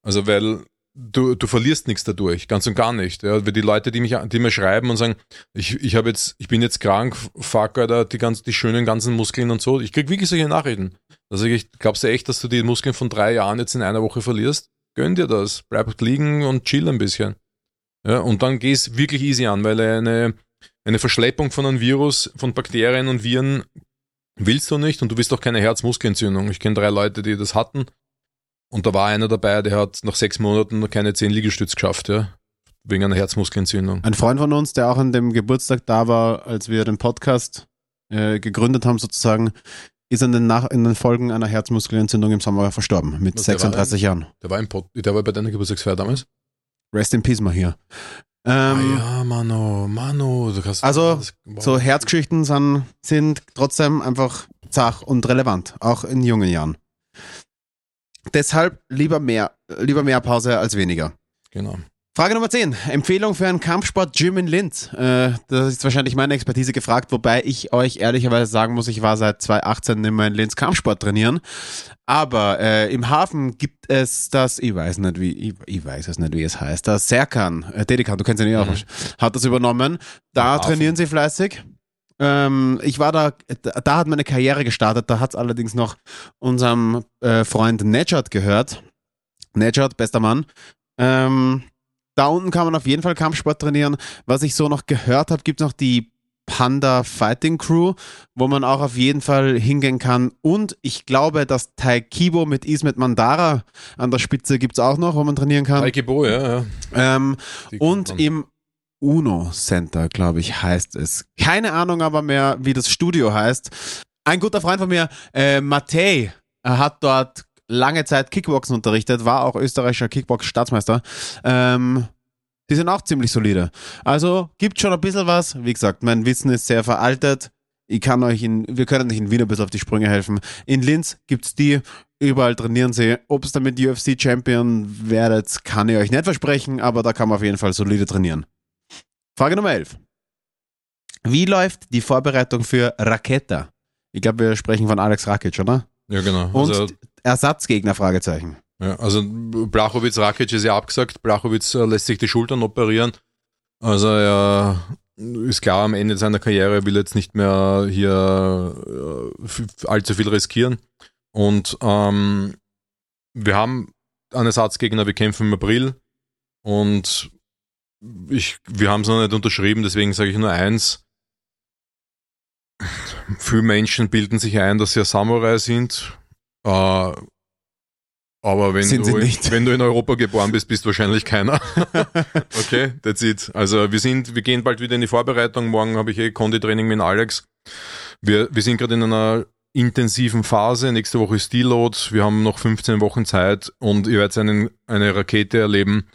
Also, weil du, du verlierst nichts dadurch, ganz und gar nicht. Ja, die Leute, die mich, die mir schreiben und sagen, ich, ich jetzt, ich bin jetzt krank, fuck, Alter, die ganz, die schönen ganzen Muskeln und so. Ich krieg wirklich solche Nachrichten. Also ich, glaubst du echt, dass du die Muskeln von drei Jahren jetzt in einer Woche verlierst? Gönn dir das. Bleib liegen und chill ein bisschen. Ja, und dann geh's wirklich easy an, weil eine, eine Verschleppung von einem Virus, von Bakterien und Viren willst du nicht und du willst auch keine Herzmuskelentzündung. Ich kenne drei Leute, die das hatten. Und da war einer dabei, der hat nach sechs Monaten noch keine zehn Liegestütz geschafft, ja. Wegen einer Herzmuskelentzündung. Ein Freund von uns, der auch an dem Geburtstag da war, als wir den Podcast äh, gegründet haben, sozusagen, ist in den, Nach in den Folgen einer Herzmuskelentzündung im Sommer verstorben, mit der war 36 Jahren. Der war im Pod, der war bei deiner Geburtstagsfeier damals. Rest in Peace mal hier. Ähm, ah ja, Mano, Mano. Du hast, Also, das, wow. So Herzgeschichten sind, sind trotzdem einfach zach und relevant, auch in jungen Jahren. Deshalb lieber mehr, lieber mehr Pause als weniger. Genau. Frage Nummer 10. Empfehlung für einen Kampfsport-Gym in Linz. Äh, das ist wahrscheinlich meine Expertise gefragt, wobei ich euch ehrlicherweise sagen muss, ich war seit 2018 immer in Linz Kampfsport trainieren. Aber äh, im Hafen gibt es das, ich weiß nicht wie, ich, ich weiß es nicht, wie es heißt, das Serkan, äh, Dedikan, du kennst ihn ja auch, Mhm. hat das übernommen. Da Im Hafen. trainieren sie fleißig. Ähm, ich war da, da da hat meine Karriere gestartet, da hat es allerdings noch unserem äh, Freund Nejat gehört. Nejat, bester Mann. Ähm, da unten kann man auf jeden Fall Kampfsport trainieren. Was ich so noch gehört habe, gibt es noch die Panda Fighting Crew, wo man auch auf jeden Fall hingehen kann. Und ich glaube, das Taikibo mit Ismet Mandara an der Spitze gibt es auch noch, wo man trainieren kann. Taekwondo, ja, ja. Ähm, und im Uno Center, glaube ich, heißt es. Keine Ahnung aber mehr, wie das Studio heißt. Ein guter Freund von mir, äh, Matej, er hat dort lange Zeit Kickboxen unterrichtet, war auch österreichischer Kickbox-Staatsmeister. Ähm, die sind auch ziemlich solide. Also gibt schon ein bisschen was. Wie gesagt, mein Wissen ist sehr veraltet. Ich kann euch in, wir können euch in Wien ein bisschen auf die Sprünge helfen. In Linz gibt's die, überall trainieren sie. Ob es damit UFC-Champion werdet, kann ich euch nicht versprechen, aber da kann man auf jeden Fall solide trainieren. Frage Nummer 11. Wie läuft die Vorbereitung für Raketa? Ich glaube, wir sprechen von Alex Rakic, oder? Ja, genau. Und Also, Ersatzgegner, Fragezeichen. ja, also Blachowitz Rakic ist ja abgesagt. Blachowitz äh, lässt sich die Schultern operieren. Also er ist klar, am Ende seiner Karriere will jetzt nicht mehr hier äh, allzu viel riskieren. Und ähm, wir haben einen Ersatzgegner, wir kämpfen im April. Und ich, wir haben es noch nicht unterschrieben, deswegen sage ich nur eins. Viele Menschen bilden sich ein, dass sie ein Samurai sind. Äh, Aber wenn Sind du, wenn du in Europa geboren bist, bist du wahrscheinlich keiner. okay, that's it. Also wir sind, wir gehen bald wieder in die Vorbereitung. Morgen habe ich eh Konditraining mit Alex. Wir, wir sind gerade in einer intensiven Phase. Nächste Woche ist Deload. Wir haben noch 15 Wochen Zeit und ihr werdet einen, eine Rakete erleben,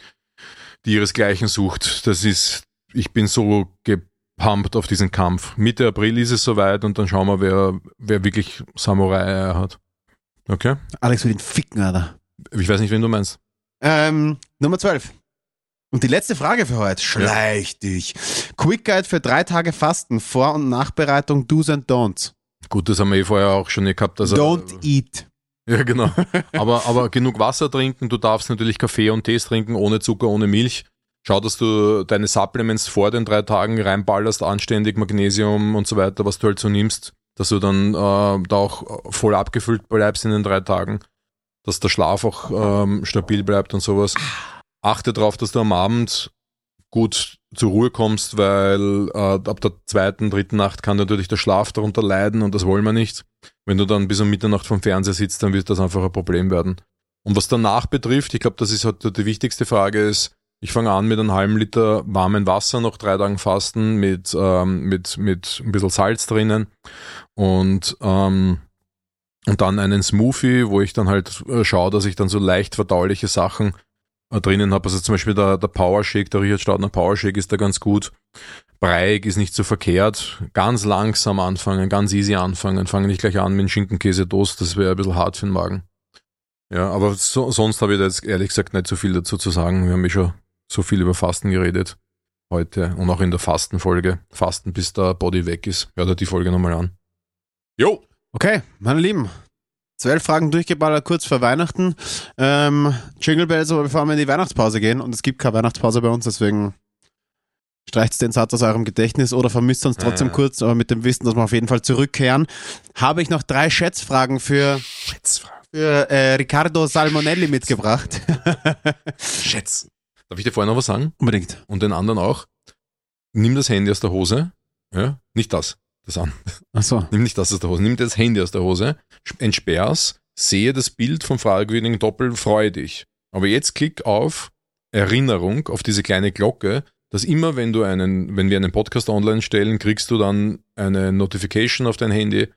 die ihresgleichen sucht. Das ist, ich bin so gepumpt auf diesen Kampf. Mitte April ist es soweit und dann schauen wir, wer, wer wirklich Samurai hat. Okay? Alex will ihn ficken, Alter. Ich weiß nicht, wen du meinst. Ähm, Nummer 12. Und die letzte Frage für heute. Schleich dich. Quick Guide für drei Tage Fasten, Vor- und Nachbereitung, Do's and Don'ts. Gut, das haben wir eh vorher auch schon gehabt. Also, Don't eat. Ja, genau. Aber, aber genug Wasser trinken. Du darfst natürlich Kaffee und Tees trinken, ohne Zucker, ohne Milch. Schau, dass du deine Supplements vor den drei Tagen reinballerst, anständig Magnesium und so weiter, was du halt so nimmst, dass du dann äh, da auch voll abgefüllt bleibst in den drei Tagen, dass der Schlaf auch ähm, stabil bleibt und sowas. Achte darauf, dass du am Abend gut zur Ruhe kommst, weil äh, ab der zweiten, dritten Nacht kann natürlich der Schlaf darunter leiden und das wollen wir nicht. Wenn du dann bis um Mitternacht vom Fernseher sitzt, dann wird das einfach ein Problem werden. Und was danach betrifft, ich glaube, das ist halt die wichtigste Frage ist, ich fange an mit einem halben Liter warmem Wasser nach drei Tagen Fasten mit, ähm, mit, mit ein bisschen Salz drinnen und, ähm, und dann einen Smoothie, wo ich dann halt äh, schaue, dass ich dann so leicht verdauliche Sachen äh, drinnen habe. Also zum Beispiel der, der Power Shake, der Richard Staudner Power Shake ist da ganz gut. Breiig ist nicht so verkehrt. Ganz langsam anfangen, ganz easy anfangen. Fange nicht gleich an mit Schinkenkäse-Toast, das wäre ein bisschen hart für den Magen. Ja, aber so, sonst habe ich da jetzt ehrlich gesagt nicht so viel dazu zu sagen. Wir haben eh schon so viel über Fasten geredet heute und auch in der Fastenfolge. Fasten, bis der Body weg ist. Hört euch die Folge nochmal an. Jo! Okay, meine Lieben. Zwölf Fragen durchgeballert kurz vor Weihnachten. Ähm, Jingle Bells, aber bevor wir in die Weihnachtspause gehen. Und es gibt keine Weihnachtspause bei uns, deswegen streicht den Satz aus eurem Gedächtnis oder vermisst uns trotzdem Ah. kurz, aber mit dem Wissen, dass wir auf jeden Fall zurückkehren. Habe ich noch drei Schätzfragen für, Schätzfrage. für äh, Riccardo Salmonelli mitgebracht. Schätz. Darf ich dir vorher noch was sagen? Unbedingt. Und den anderen auch. Nimm das Handy aus der Hose. Ja, nicht das. Das an. Achso. Nimm nicht das aus der Hose. Nimm das Handy aus der Hose, entsperr's, sehe das Bild vom fragwürdigen Doppel, freue dich. Aber jetzt klick auf Erinnerung, auf diese kleine Glocke, dass immer, wenn du einen, wenn wir einen Podcast online stellen, kriegst du dann eine Notification auf dein Handy,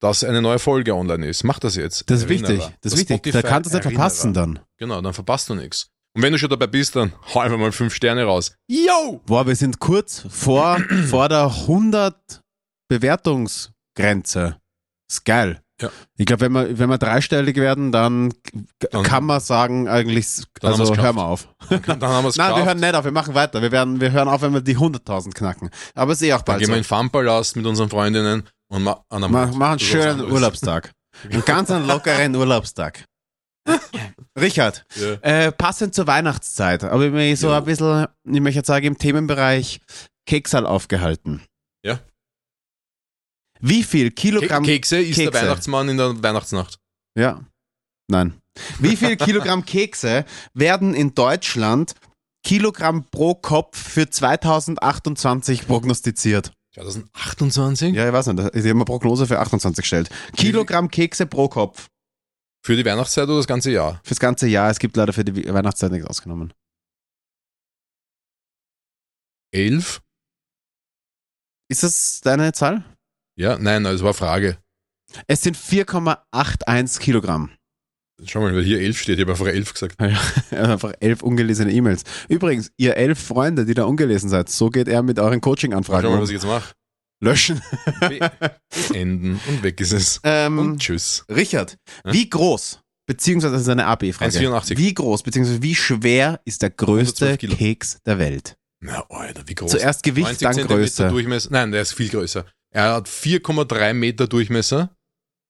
dass eine neue Folge online ist. Mach das jetzt. Das ist Erinnerer. wichtig. Das ist wichtig. Da kannst du es Erinnerer. verpassen dann. Genau, dann verpasst du nichts. Und wenn du schon dabei bist, dann hau einfach mal fünf Sterne raus. Yo! Boah, wir sind kurz vor, vor der 100 Bewertungsgrenze. Ist geil. Ja. Ich glaube, wenn wir, wenn wir dreistellig werden, dann, Dann- kann man sagen, eigentlich, Dann haben also wir's hören wir auf. Dann haben wir es Nein, wir hören nicht auf, wir machen weiter. Wir, werden, wir hören auf, wenn wir die 100.000 knacken. Aber ist eh auch Dann bald gehen so. wir in den Farmpalast mit unseren Freundinnen und ma an einem Mach, mach einen schönen. Urlaubstag. Einen ganz einen lockeren Urlaubstag. Richard, Ja. äh, passend zur Weihnachtszeit, aber ich mich so Jo. ein bisschen, ich möchte jetzt sagen, im Themenbereich Keksal aufgehalten. Ja. Wie viel Kilogramm Ke Kekse ist Kekse. der Weihnachtsmann in der Weihnachtsnacht. Ja. Nein. Wie viel Kilogramm Kekse werden in Deutschland Kilogramm pro Kopf für 2028 prognostiziert? 2028? Ja, ich weiß nicht. Ich habe eine Prognose für 28 gestellt. Kilogramm Kekse pro Kopf. Für die Weihnachtszeit oder das ganze Jahr? Fürs ganze Jahr. Es gibt leider für die Weihnachtszeit nichts ausgenommen. Elf? Ist das deine Zahl? Ja, nein, das war eine Frage. Es sind 4,81 Kilogramm. Schau mal, weil hier elf steht, ich habe einfach elf gesagt. Einfach elf ungelesene E-Mails. Übrigens, ihr elf Freunde, die da ungelesen seid, so geht er mit euren Coaching-Anfragen Schau mal, um. was ich jetzt mache. Löschen. Enden und weg ist es. Ähm, Und tschüss. Richard, Ja? wie groß, beziehungsweise das ist eine AB-Frage, 1,84. wie groß, beziehungsweise wie schwer ist der größte 112 Kilo. Keks der Welt? Na, Alter, wie groß. Zuerst Gewicht, 90 dann Größe. Durchmesser. Nein, der ist viel größer. Er hat 4,3 Meter Durchmesser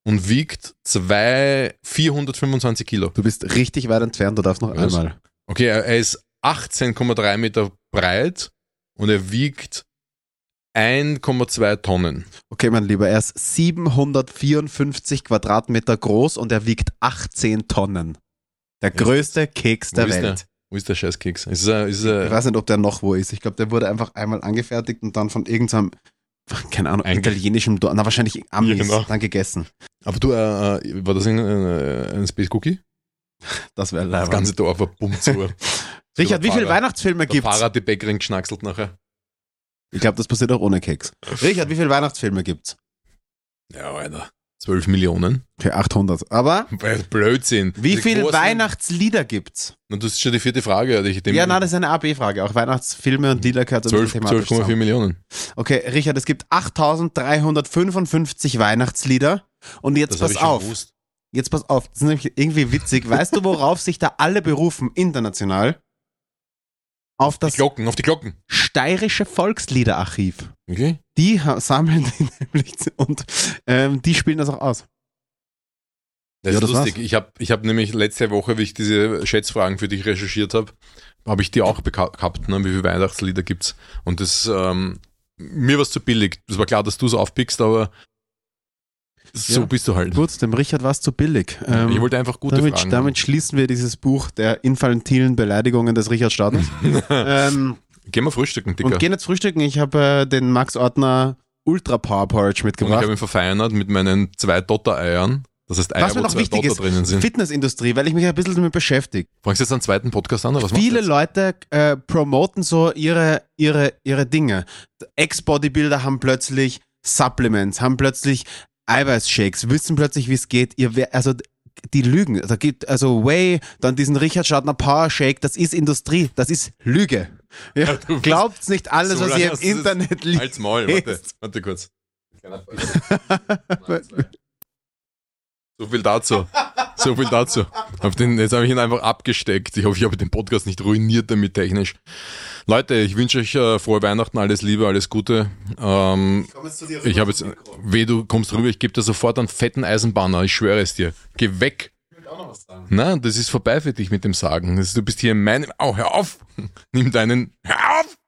und wiegt zwei, 425 Kilo. Du bist richtig weit entfernt, du darfst noch Was? einmal. Okay, er, er ist 18,3 Meter breit und er wiegt 1,2 Tonnen. Okay, mein Lieber, er ist 754 Quadratmeter groß und er wiegt 18 Tonnen. Der größte Keks der Welt. der? Wo ist der Scheißkeks? Ist er, ist er, Ich weiß nicht, ob der noch wo ist. Ich glaube, der wurde einfach einmal angefertigt und dann von irgendeinem, keine Ahnung, italienischem, Dorf, na wahrscheinlich Amis, Ja, genau. dann gegessen. aber du, äh, äh, war das ein, äh, ein Space Cookie? Das wäre Das leider. ganze Dorf war bumm zu. Richard, wie viele Weihnachtsfilme Der gibt's? Fahrer hat die Bäckerin geschnackselt nachher. Ich glaube, das passiert auch ohne Keks. Richard, wie viele Weihnachtsfilme gibt's? Ja, Alter. 12 Millionen. Okay, 800. Aber Blödsinn. wie viele Weihnahtslieder gibt's? Na, das ist schon die vierte Frage. Alter. Ich dem Ja, nein, das ist eine AB-Frage. Auch Weihnachtsfilme und Lieder gehört so ein 12 bisschen thematisch 12,4 zusammen. Millionen. Okay, Richard, es gibt 8355 Weihnachtslieder. Und jetzt Das pass auf. gewusst. Jetzt pass auf. Das ist nämlich irgendwie witzig. Weißt du, worauf sich da alle berufen, international? Auf Die das Glocken, auf die Glocken. steirische Volksliederarchiv. Okay. Die sammeln die nämlich und ähm, die spielen das auch aus. Das Ja, ist das lustig. Ich habe ich hab nämlich letzte Woche, wie ich diese Schätzfragen für dich recherchiert habe, habe ich die auch gehabt, ne? wie viele Weihnachtslieder gibt's. Und das, ähm, mir war es zu billig. Das war klar, dass du es aufpickst, aber so Ja. bist du halt. Gut, dem Richard war es zu billig. Ähm, ich wollte einfach gute damit, Fragen. damit schließen wir dieses Buch der infantilen Beleidigungen des Richard Stadters. ähm, Gehen wir frühstücken, Dicker. und gehen jetzt frühstücken. Ich habe äh, den Max Ortner Ultra Power Porridge Und ich mitgebracht. habe ihn verfeinert mit meinen zwei Dotter-Eiern. Das heißt Eier, Was mir noch wichtig Dotter ist. Fitnessindustrie, weil ich mich ein bisschen damit beschäftige. Fangst du jetzt einen zweiten Podcast an? Oder was Viele? Leute äh, promoten so ihre, ihre, ihre Dinge. Ex-Bodybuilder haben plötzlich Supplements, haben plötzlich Eiweißshakes, wissen plötzlich, wie es geht. Ihr, also die lügen. Da gibt also Whey, dann diesen Richard Schadner Power Shake, das ist Industrie, das ist Lüge. Ja, glaubt's nicht alles, So was ihr im Internet liest. Halt's Maul, warte, warte kurz. So viel dazu. So viel dazu. Auf den, jetzt habe ich ihn einfach abgesteckt. Ich hoffe, ich habe den Podcast nicht ruiniert damit technisch. Leute, ich wünsche euch äh, frohe Weihnachten, alles Liebe, alles Gute. Ähm, ich habe jetzt, weh, du kommst rüber, ich gebe dir sofort einen fetten Eisenbahner, ich schwöre es dir. Geh weg. Nein, das ist vorbei für dich mit dem Sagen. Das, du bist hier in meinem. Au, hör auf! Nimm deinen. Hör auf!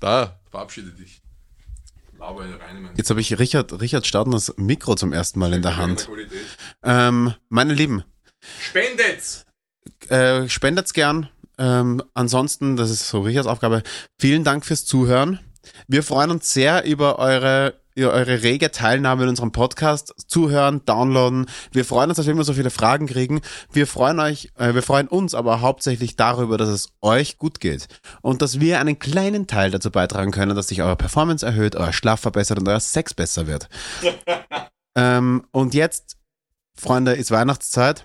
Da, verabschiede dich. Laber in rein, mein Jetzt habe ich Richard, Richard Stadners Mikro zum ersten Mal in der Hand. Ähm, meine Lieben, Spendet's! äh, spendet's gern. Ähm, ansonsten, das ist so Richards Aufgabe. Vielen Dank fürs Zuhören. Wir freuen uns sehr über eure, eure rege Teilnahme in unserem Podcast. Zuhören, downloaden. Wir freuen uns, dass wir immer so viele Fragen kriegen. Wir freuen euch, äh, wir freuen uns aber hauptsächlich darüber, dass es euch gut geht. Und dass wir einen kleinen Teil dazu beitragen können, dass sich eure Performance erhöht, euer Schlaf verbessert und euer Sex besser wird. ähm, und jetzt, Freunde, ist Weihnachtszeit.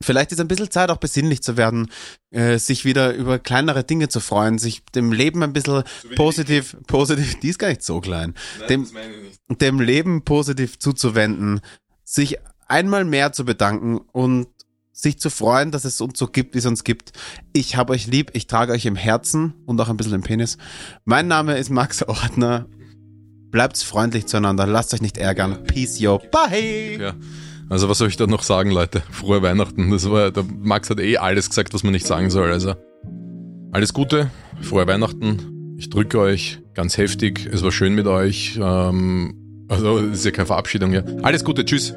Vielleicht ist ein bisschen Zeit, auch besinnlich zu werden, äh, sich wieder über kleinere Dinge zu freuen, sich dem Leben ein bisschen positiv, positiv, die ist gar nicht so klein, dem, dem Leben positiv zuzuwenden, sich einmal mehr zu bedanken und sich zu freuen, dass es uns so gibt, wie es uns gibt. Ich habe euch lieb, ich trage euch im Herzen und auch ein bisschen im Penis. Mein Name ist Max Ordner. Bleibt freundlich zueinander, lasst euch nicht ärgern. Peace, yo, bye! Ja. Also was soll ich da noch sagen, Leute? Frohe Weihnachten. Das war, der Max hat eh alles gesagt, was man nicht sagen soll. Also alles Gute, frohe Weihnachten. Ich drücke euch ganz heftig. Es war schön mit euch. Ähm, also es ist ja keine Verabschiedung hier. Alles Gute, tschüss.